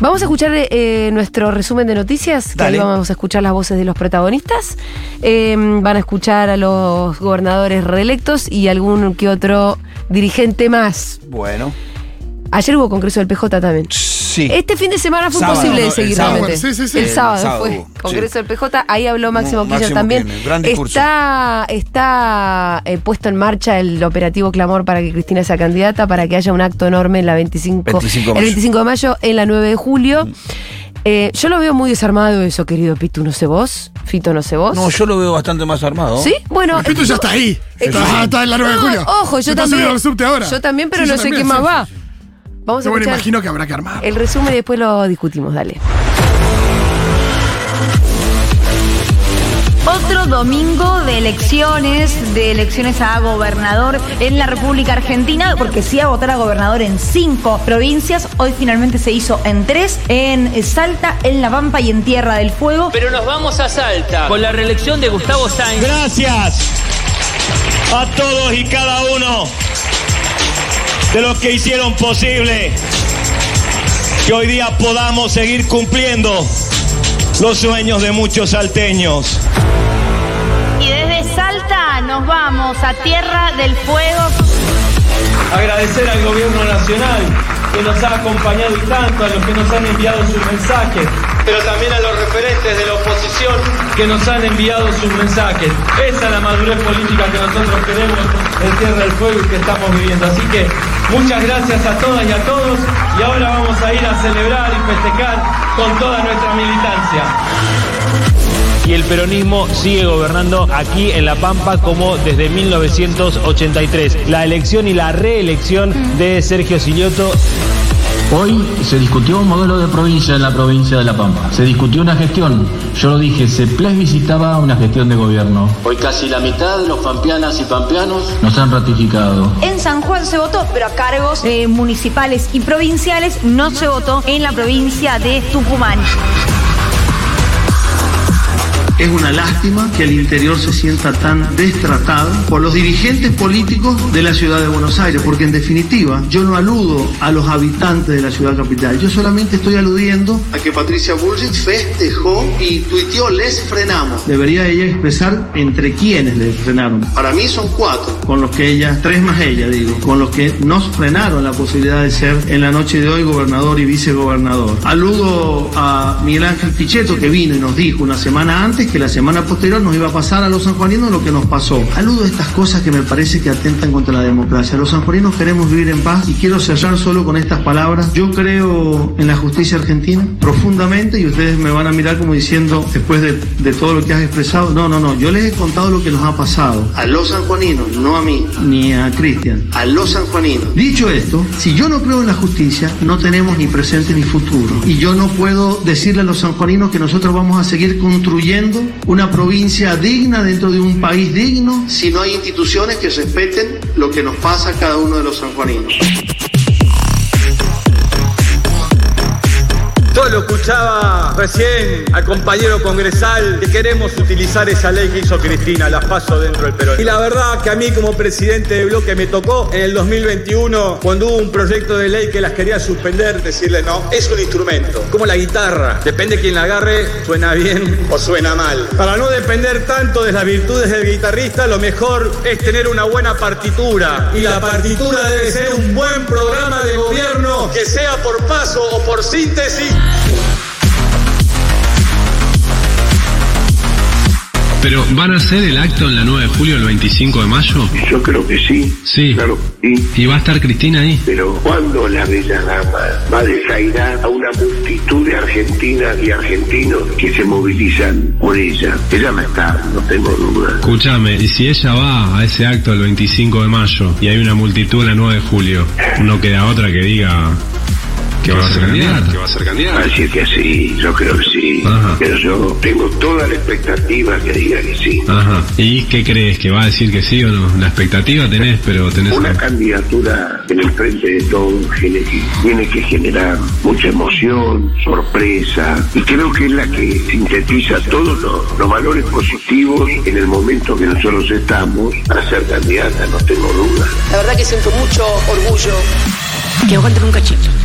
A: Vamos a escuchar eh, nuestro resumen de noticias, que ahí vamos a escuchar las voces de los protagonistas. Eh, van a escuchar a los gobernadores reelectos y algún que otro dirigente más.
C: Bueno.
A: Ayer hubo congreso del PJ también.
C: Sí.
A: Este fin de semana fue
C: Sábado,
A: imposible de seguir
C: sábado.
A: realmente.
B: Sí, sí, sí.
A: El
B: El
A: sábado,
C: sábado
A: fue congreso del PJ, ahí habló Máximo Kirchner también.
C: Kirchner, gran discurso.
A: Está, está eh, puesto en marcha el operativo clamor para que Cristina sea candidata, para que haya un acto enorme en la 25,
C: 25 de
A: el
C: mayo.
A: 25 de mayo, en la 9 de julio. Eh, yo lo veo muy desarmado eso, querido Pitu, no sé vos, Fito, no sé vos.
C: No, yo lo veo bastante más armado.
A: ¿Sí? Bueno.
B: El Pito ya está ahí. Está, está en la 9 de
A: No,
B: julio.
A: Ojo, yo también.
B: subido al subte ahora.
A: Yo también, pero
B: Sí,
A: no sé
B: también,
A: qué más
B: sí,
A: va.
B: sí, sí.
A: Vamos a
B: bueno, imagino que habrá que armar.
A: el resumen y después lo discutimos, dale.
F: Otro domingo de elecciones, de elecciones a gobernador en la República Argentina, porque sí a votar a gobernador en cinco provincias. Hoy finalmente se hizo en tres, en Salta, en La Pampa y en Tierra del Fuego.
G: Pero nos vamos a Salta con la reelección de Gustavo Sáenz.
H: Gracias a todos y cada uno de los que hicieron posible que hoy día podamos seguir cumpliendo los sueños de muchos salteños.
F: Y desde Salta nos vamos a Tierra del Fuego.
I: Agradecer al gobierno nacional que nos ha acompañado y tanto, a los que nos han enviado sus mensajes, pero también a los referentes de la oposición que nos han enviado sus mensajes. Esa es la madurez política que nosotros queremos en Tierra del Fuego y que estamos viviendo. Así que muchas gracias a todas y a todos y ahora vamos a ir a celebrar y festejar con toda nuestra militancia.
G: Y el peronismo sigue gobernando aquí en La Pampa como desde 1983. La elección y la reelección de Sergio Silioto
J: Hoy se discutió un modelo de provincia en la provincia de La Pampa. Se discutió una gestión. Yo lo dije, se plebiscitaba una gestión de gobierno.
K: Hoy casi la mitad de los pampeanas y pampeanos
J: nos han ratificado.
F: En San Juan se votó, pero a cargos eh, municipales y provinciales no se votó en la provincia de Tucumán.
L: Es una lástima que el interior se sienta tan destratado por los dirigentes políticos de la ciudad de Buenos Aires, porque en definitiva yo no aludo a los habitantes de la ciudad capital, yo solamente estoy aludiendo a que Patricia Bullrich festejó y tuiteó les frenamos. Debería ella expresar entre quiénes les frenaron. Para mí son cuatro, con los que ella, tres más ella digo, con los que nos frenaron la posibilidad de ser en la noche de hoy gobernador y vicegobernador. Aludo a Miguel Ángel Pichetto que vino y nos dijo una semana antes que la semana posterior nos iba a pasar a los sanjuaninos lo que nos pasó. Aludo estas cosas que me parece que atentan contra la democracia. Los sanjuaninos queremos vivir en paz y quiero cerrar solo con estas palabras. Yo creo en la justicia argentina profundamente y ustedes me van a mirar como diciendo, después de, de todo lo que has expresado, no, no, no, yo les he contado lo que nos ha pasado. A los sanjuaninos, no a mí, ni a Cristian, a los sanjuaninos. Dicho esto, si yo no creo en la justicia, no tenemos ni presente ni futuro. Y yo no puedo decirle a los sanjuaninos que nosotros vamos a seguir construyendo una provincia digna dentro de un país digno si no hay instituciones que respeten lo que nos pasa a cada uno de los sanjuaninos.
I: Yo lo escuchaba recién al compañero congresal que queremos utilizar esa ley que hizo Cristina, la paso dentro del Perón. Y la verdad que a mí como presidente de bloque me tocó en el 2021, cuando hubo un proyecto de ley que las quería suspender, decirle no, es un instrumento, como la guitarra, depende quién la agarre, suena bien o suena mal. Para no depender tanto de las virtudes del guitarrista, lo mejor es tener una buena partitura. Y la partitura debe ser un buen programa de gobierno que sea por paso o por síntesis
M: Pero ¿van a hacer el acto en la 9 de julio, el 25 de mayo?
N: Yo creo que sí.
M: Sí.
N: Claro, sí.
M: ¿Y va a estar Cristina ahí?
N: Pero ¿cuándo la bella dama va a desairar a una multitud de argentinas y argentinos que se movilizan por ella? Ella va a estar, no tengo duda.
M: Escúchame, y si ella va a ese acto el 25 de mayo y hay una multitud en la 9 de julio, no queda otra que diga que va a ser candidata.
N: Que va a ser candidata. Así que sí, yo creo que sí.
M: Ajá.
N: Pero yo tengo toda la expectativa que diga que sí.
M: Ajá. ¿Y qué crees? ¿Que va a decir que sí o no? La expectativa tenés, pero tenés...
N: Una candidatura en el frente de todos tiene que, tiene que generar mucha emoción, sorpresa, y creo que es la que sintetiza todos los, los valores positivos en el momento que nosotros estamos a ser candidata, no tengo duda.
O: La verdad que siento mucho orgullo.
A: Que aguanten un cachito.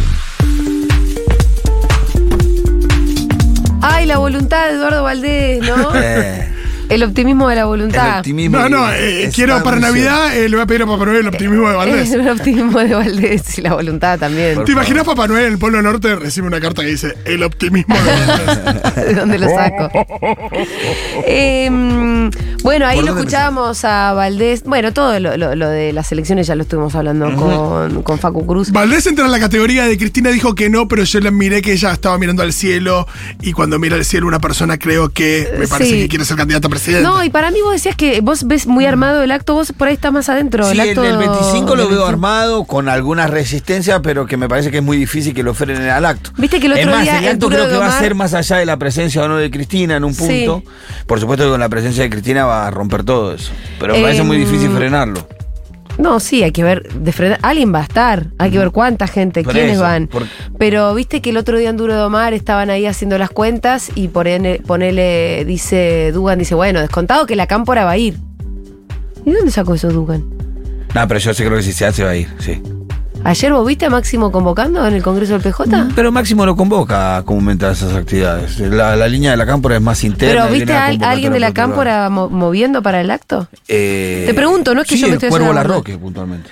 A: Ay, la voluntad de Eduardo Valdés, ¿no? El optimismo de la voluntad.
C: el optimismo.
B: No, no, eh, quiero para Navidad, eh, le voy a pedir a Papá Noel el optimismo de Valdés.
A: El optimismo de Valdés y la voluntad también.
B: ¿Te imaginas Papá Noel en el Polo Norte recibe una carta que dice el optimismo de Valdés?
A: ¿De dónde lo saco? Em, bueno, ahí
C: ¿Por
A: lo escuchábamos a Valdés. Bueno, todo lo, lo- lo de las elecciones ya lo estuvimos hablando con, con Facu Cruz.
B: Valdés entra en la categoría de Cristina dijo que no, pero yo le miré que ella estaba mirando al cielo y cuando mira al cielo una persona creo que me parece
A: Sí.
B: que quiere ser candidata
A: No, y para mí vos decías que vos ves muy armado el acto, vos por ahí estás más adentro.
C: Sí,
A: el
C: el,
A: acto
C: del 25 lo veo
A: 25.
C: armado, con alguna resistencia, pero que me parece que es muy difícil que lo frenen al acto.
A: Viste que el otro
C: es más,
A: día
C: el
A: el
C: acto creo que va a ser más allá de la presencia o no de Cristina en un
A: Sí.
C: punto. Por supuesto que con la presencia de Cristina va a romper todo eso. Pero me parece muy
A: Em,
C: difícil frenarlo.
A: No, sí, hay que ver, de frente- alguien va a estar, hay que ver cuánta gente,
C: Por
A: quiénes
C: eso,
A: van.
C: por-
A: Pero viste que el otro día en Duro de Omar estaban ahí haciendo las cuentas y por ene- ponele, dice Dugan, dice, bueno, descontado que la cámpora va a ir. ¿Y dónde sacó eso Dugan?
C: No, pero yo sí creo que si se hace va a ir, sí.
A: ¿Ayer vos viste a Máximo convocando en el Congreso del PJ?
C: Pero Máximo lo convoca comúnmente a esas actividades. La, la línea de la cámpora es más interna.
A: ¿Pero viste a, alguien de la cámpora mo- moviendo para el acto?
C: Eh,
A: Te pregunto, no es que
C: sí,
A: yo me
C: el
A: estoy
C: Cuervo
A: la
C: Larroque, puntualmente.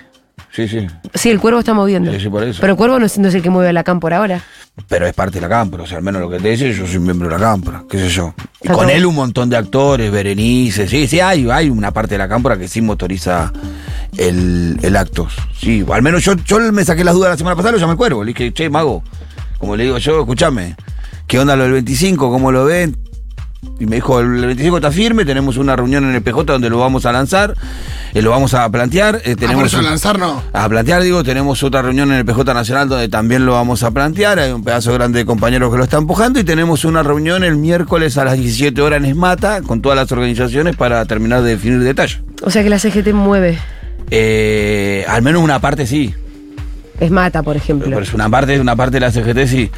C: Sí, sí.
A: Sí, el cuervo está moviendo.
C: Sí, sí, por eso.
A: Pero el cuervo no es, no es el que mueve a la cámpora ahora.
C: Pero es parte de la cámpora, o sea, al menos lo que te dice, yo soy miembro de la cámpara, qué sé yo. Y con
A: todo.
C: él un montón de actores, Berenice, sí, sí, hay, hay una parte de la cámpara que sí motoriza el, el acto. Sí, al menos yo, yo me saqué las dudas la semana pasada, lo llamé al cuervo, le dije, che, mago, como le digo yo, escúchame, ¿qué onda lo del 25? ¿Cómo lo ven? Y me dijo, el 25 está firme, tenemos una reunión en el PJ donde lo vamos a lanzar, eh, lo vamos a plantear. eh,
B: Ah,
C: tenemos
B: eso
C: un-
B: lanzar no.
C: a plantear, digo, tenemos otra reunión en el PJ Nacional donde también lo vamos a plantear. Hay un pedazo grande de compañeros que lo están empujando y tenemos una reunión el miércoles a las 17 horas en Esmata con todas las organizaciones para terminar de definir detalles.
A: O sea que la CGT mueve.
C: Eh, al menos una parte sí.
A: Es mata, por ejemplo.
C: Pero es una parte, una parte de la CGT sí.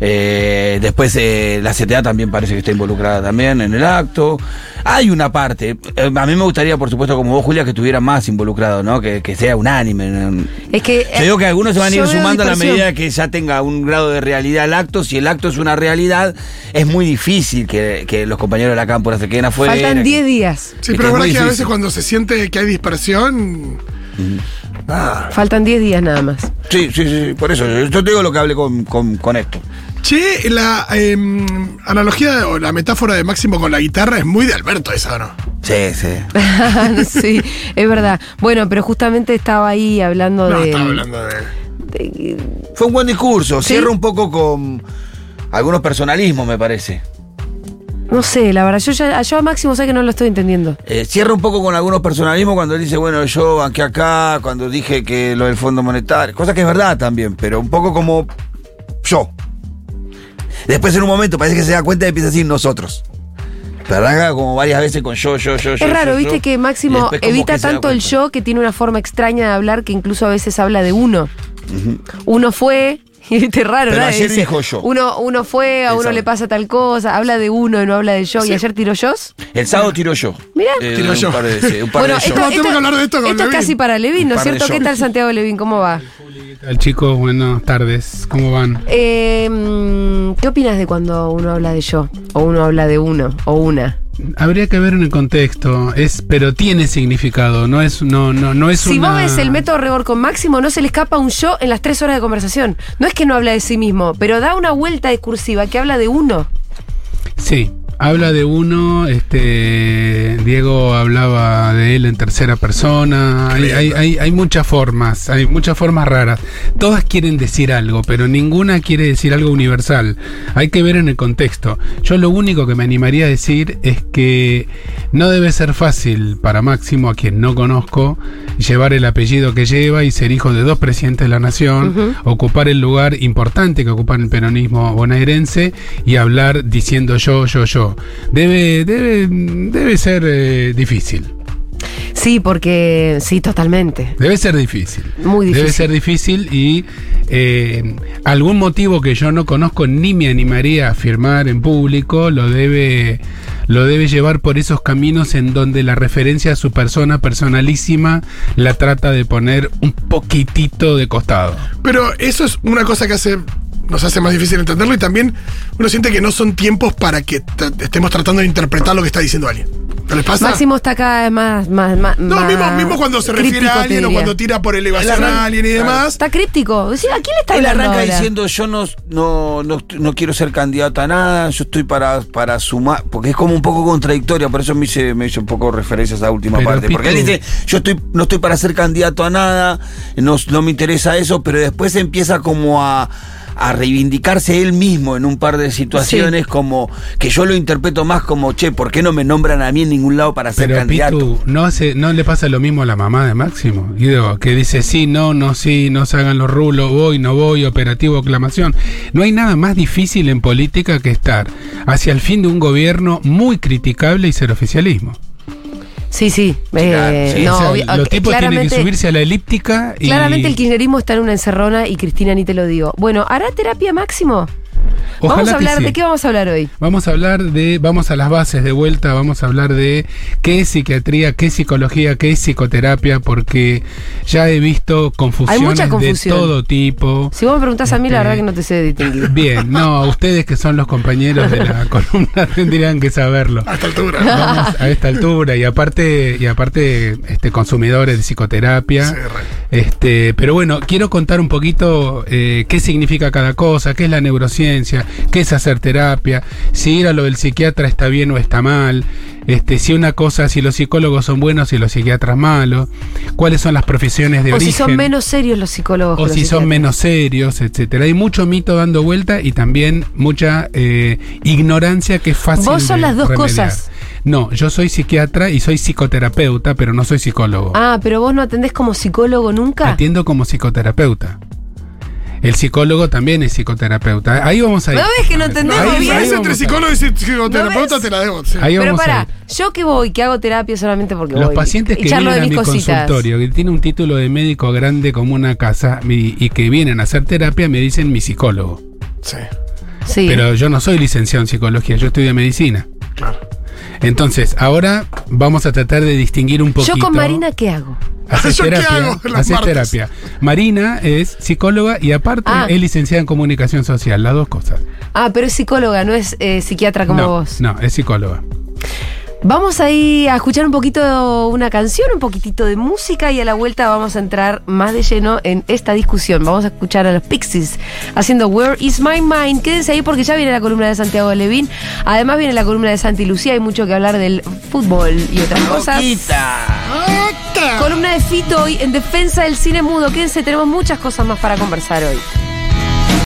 C: Eh, después eh, la CTA también parece que está involucrada también en el acto. Hay una parte. eh, a mí me gustaría, por supuesto, como vos, Julia, que estuviera más involucrado, ¿no? Que, que sea unánime.
A: Es que.
C: Yo digo que algunos se van a ir sumando a la medida que ya tenga un grado de realidad el acto. Si el acto es una realidad, es muy difícil que, que los compañeros de la cámpora se queden afuera.
A: Faltan
C: que-
A: 10 días.
B: Sí, pero
C: que
B: es verdad que a veces cuando se siente que hay dispersión. Nada.
A: Faltan 10 días nada más.
C: Sí, sí, sí, sí, por eso. Yo te digo lo que hablé con, con, con esto.
B: Che, la em, analogía o la metáfora de Máximo con la guitarra es muy de Alberto esa, ¿o ¿no?
C: Sí, sí.
A: sí, es verdad. Bueno, pero justamente estaba ahí hablando
B: No,
A: de.
B: estaba hablando de.
A: de-
C: Fue un buen discurso.
A: ¿Sí?
C: Cierra un poco con algunos personalismos, me parece.
A: No sé, la verdad, yo ya yo a Máximo sé que no lo estoy entendiendo.
C: Eh, cierra un poco con algunos personalismos cuando él dice, bueno, yo banqué acá, cuando dije que lo del Fondo Monetario, cosa que es verdad también, pero un poco como yo. Después en un momento parece que se da cuenta y empieza a decir nosotros. Arranca como varias veces con yo, yo, yo, yo.
A: es raro,
C: yo,
A: viste
C: yo,
A: que Máximo evita
C: que
A: tanto el yo que tiene una forma extraña de hablar que incluso a veces habla de uno. Uno fue, viste raro,
C: Pero
A: ¿no?
C: ayer
A: Dice,
C: dijo yo.
A: Uno, uno fue, a uno le pasa tal cosa, habla de uno y no habla de yo. ¿Y ayer tiró yo?
C: El sábado tiro yo.
A: Mirá.
C: Eh,
B: Tiro
C: un
B: yo.
C: par de- un par
A: Bueno,
C: de yo.
A: esto,
B: No, tenemos
A: esto-
B: que hablar de esto con
A: esto es
B: Levin.
A: casi para Levin, ¿no es
C: Un par de
A: cierto? ¿Qué
C: yo.
A: tal Santiago Levin? ¿Cómo va?
M: tal, chicos? Buenas tardes. ¿Cómo van?
A: Eh, mm, ¿Qué opinas de cuando uno habla de yo? O uno habla de uno, o una.
M: Habría que ver en el contexto, es, pero tiene significado, no es, no, no, no es
A: Si
M: una...
A: vos ves el método Rebor con Máximo, no se le escapa un yo en las tres horas de conversación. No es que no habla de sí mismo, pero da una vuelta discursiva que habla de uno.
M: Sí, habla de uno, este Diego hablaba de él en tercera persona, hay, hay, hay, hay muchas formas, hay muchas formas raras. Todas quieren decir algo, pero ninguna quiere decir algo universal. Hay que ver en el contexto. Yo lo único que me animaría a decir es que no debe ser fácil para Máximo, a quien no conozco, llevar el apellido que lleva y ser hijo de dos presidentes de la nación, ocupar el lugar importante que ocupa el peronismo bonaerense y hablar diciendo yo, yo, yo. Debe, debe, debe ser eh, difícil.
A: Sí, porque sí, totalmente.
M: Debe ser difícil.
A: Muy difícil.
M: Debe ser difícil y eh, algún motivo que yo no conozco ni me animaría a afirmar en público lo debe lo debe llevar por esos caminos en donde la referencia a su persona personalísima la trata de poner un poquitito de costado.
B: Pero eso es una cosa que hace nos hace más difícil entenderlo y también uno siente que no son tiempos para que estemos tratando de interpretar lo que está diciendo alguien. ¿No les pasa?
A: Máximo está cada vez más. más, más
B: no,
A: más
B: mismo, mismo cuando se refiere a alguien o cuando tira por elevación a alguien y demás.
A: Está críptico. ¿A quién le está
C: Él arranca
A: ahora?
C: diciendo yo no, no, no, no quiero ser candidato a nada, yo estoy para, para sumar, porque es como un poco contradictoria, por eso me hice, me hice un poco referencia a esa última
M: Pero,
C: parte. Porque él dice, yo estoy, no estoy para ser candidato a nada, no, no me interesa eso, pero después empieza como a, a reivindicarse él mismo en un par de situaciones como que yo lo interpreto más como, che, ¿por qué no me nombran a mí en ningún lado para ser
M: Pero
C: candidato?
M: Pitu, ¿no, hace, ¿no le pasa lo mismo a la mamá de Máximo? Guido, que dice sí, no, no, sí, no se hagan los rulos, voy, no voy, operativo, aclamación. No hay nada más difícil en política que estar hacia el fin de un gobierno muy criticable y ser oficialismo.
A: Sí, eh,
M: sí,
A: no,
M: o sea,
A: obvio-
M: los
A: ok,
M: tipos tienen que
A: claramente-
M: subirse a la elíptica y...
A: Claramente el kirchnerismo está en una encerrona y Cristina ni te lo digo. Bueno, ¿hará terapia máximo?
M: Ojalá
A: vamos a hablar,
M: sí.
A: ¿de qué vamos a hablar hoy?
M: Vamos a hablar de, vamos a las bases de vuelta, vamos a hablar de qué es psiquiatría, qué es psicología, qué es psicoterapia, porque ya he visto confusiones
A: mucha
M: de
A: confusión.
M: todo tipo.
A: Si vos me preguntás a mí, la
M: Este,
A: verdad que no te sé distinguir.
M: Bien, no, ustedes que son los compañeros de la columna tendrían que saberlo.
B: A esta altura.
M: Vamos a esta altura y aparte y aparte este consumidores de psicoterapia. este, pero bueno, quiero contar un poquito eh, qué significa cada cosa, qué es la neurociencia, qué es hacer terapia, si ir a lo del psiquiatra está bien o está mal, este, si una cosa, si los psicólogos son buenos y los psiquiatras malos, cuáles son las profesiones de
A: o
M: origen.
A: si son menos serios los psicólogos.
M: O
A: los
M: si son menos serios, etcétera. Hay mucho mito dando vuelta y también mucha eh, ignorancia que es fácil.
A: Vos son
M: de
A: las dos
M: remediar.
A: cosas.
M: No, yo soy psiquiatra y soy psicoterapeuta, pero no soy psicólogo.
A: Ah, pero vos no atendés como psicólogo nunca.
M: Atiendo como psicoterapeuta. El psicólogo también es psicoterapeuta. Ahí vamos a ir.
A: ¿No ves que no entendemos
B: Ahí,
A: bien?
B: ahí entre
M: vamos a-
B: psicólogo y psicoterapeuta
A: ¿No
B: te la debo. sí.
M: Ahí
A: Pero
M: vamos a
A: pará, yo que voy, que hago terapia solamente porque
M: Los
A: voy.
M: pacientes que vienen a
A: de
M: mi
A: cositas.
M: consultorio, que tiene un título de médico grande como una casa y que vienen a hacer terapia, me dicen mi psicólogo.
B: Sí.
A: Sí.
M: Pero yo no soy licenciado en psicología, yo estudio medicina.
B: Claro.
M: Entonces, ahora vamos a tratar de distinguir un poquito.
A: yo con Marina, ¿qué hago?
M: Haces
B: ¿Yo qué
M: terapia. haces terapia. Marina es psicóloga y aparte
A: Ah.
M: es licenciada en comunicación social, las dos cosas.
A: Ah, pero es psicóloga, no es eh, psiquiatra como
M: no,
A: vos.
M: no, es psicóloga.
A: Vamos ahí a escuchar un poquito una canción, un poquitito de música y a la vuelta vamos a entrar más de lleno en esta discusión. Vamos a escuchar a los Pixies haciendo Where is my mind. Quédense ahí porque ya viene la columna de Santiago Levín. Además viene la columna de Santi Lucía. Hay mucho que hablar del fútbol y otras cosas. Columna de Fito hoy en defensa del cine mudo. Quédense, tenemos muchas cosas más para conversar hoy.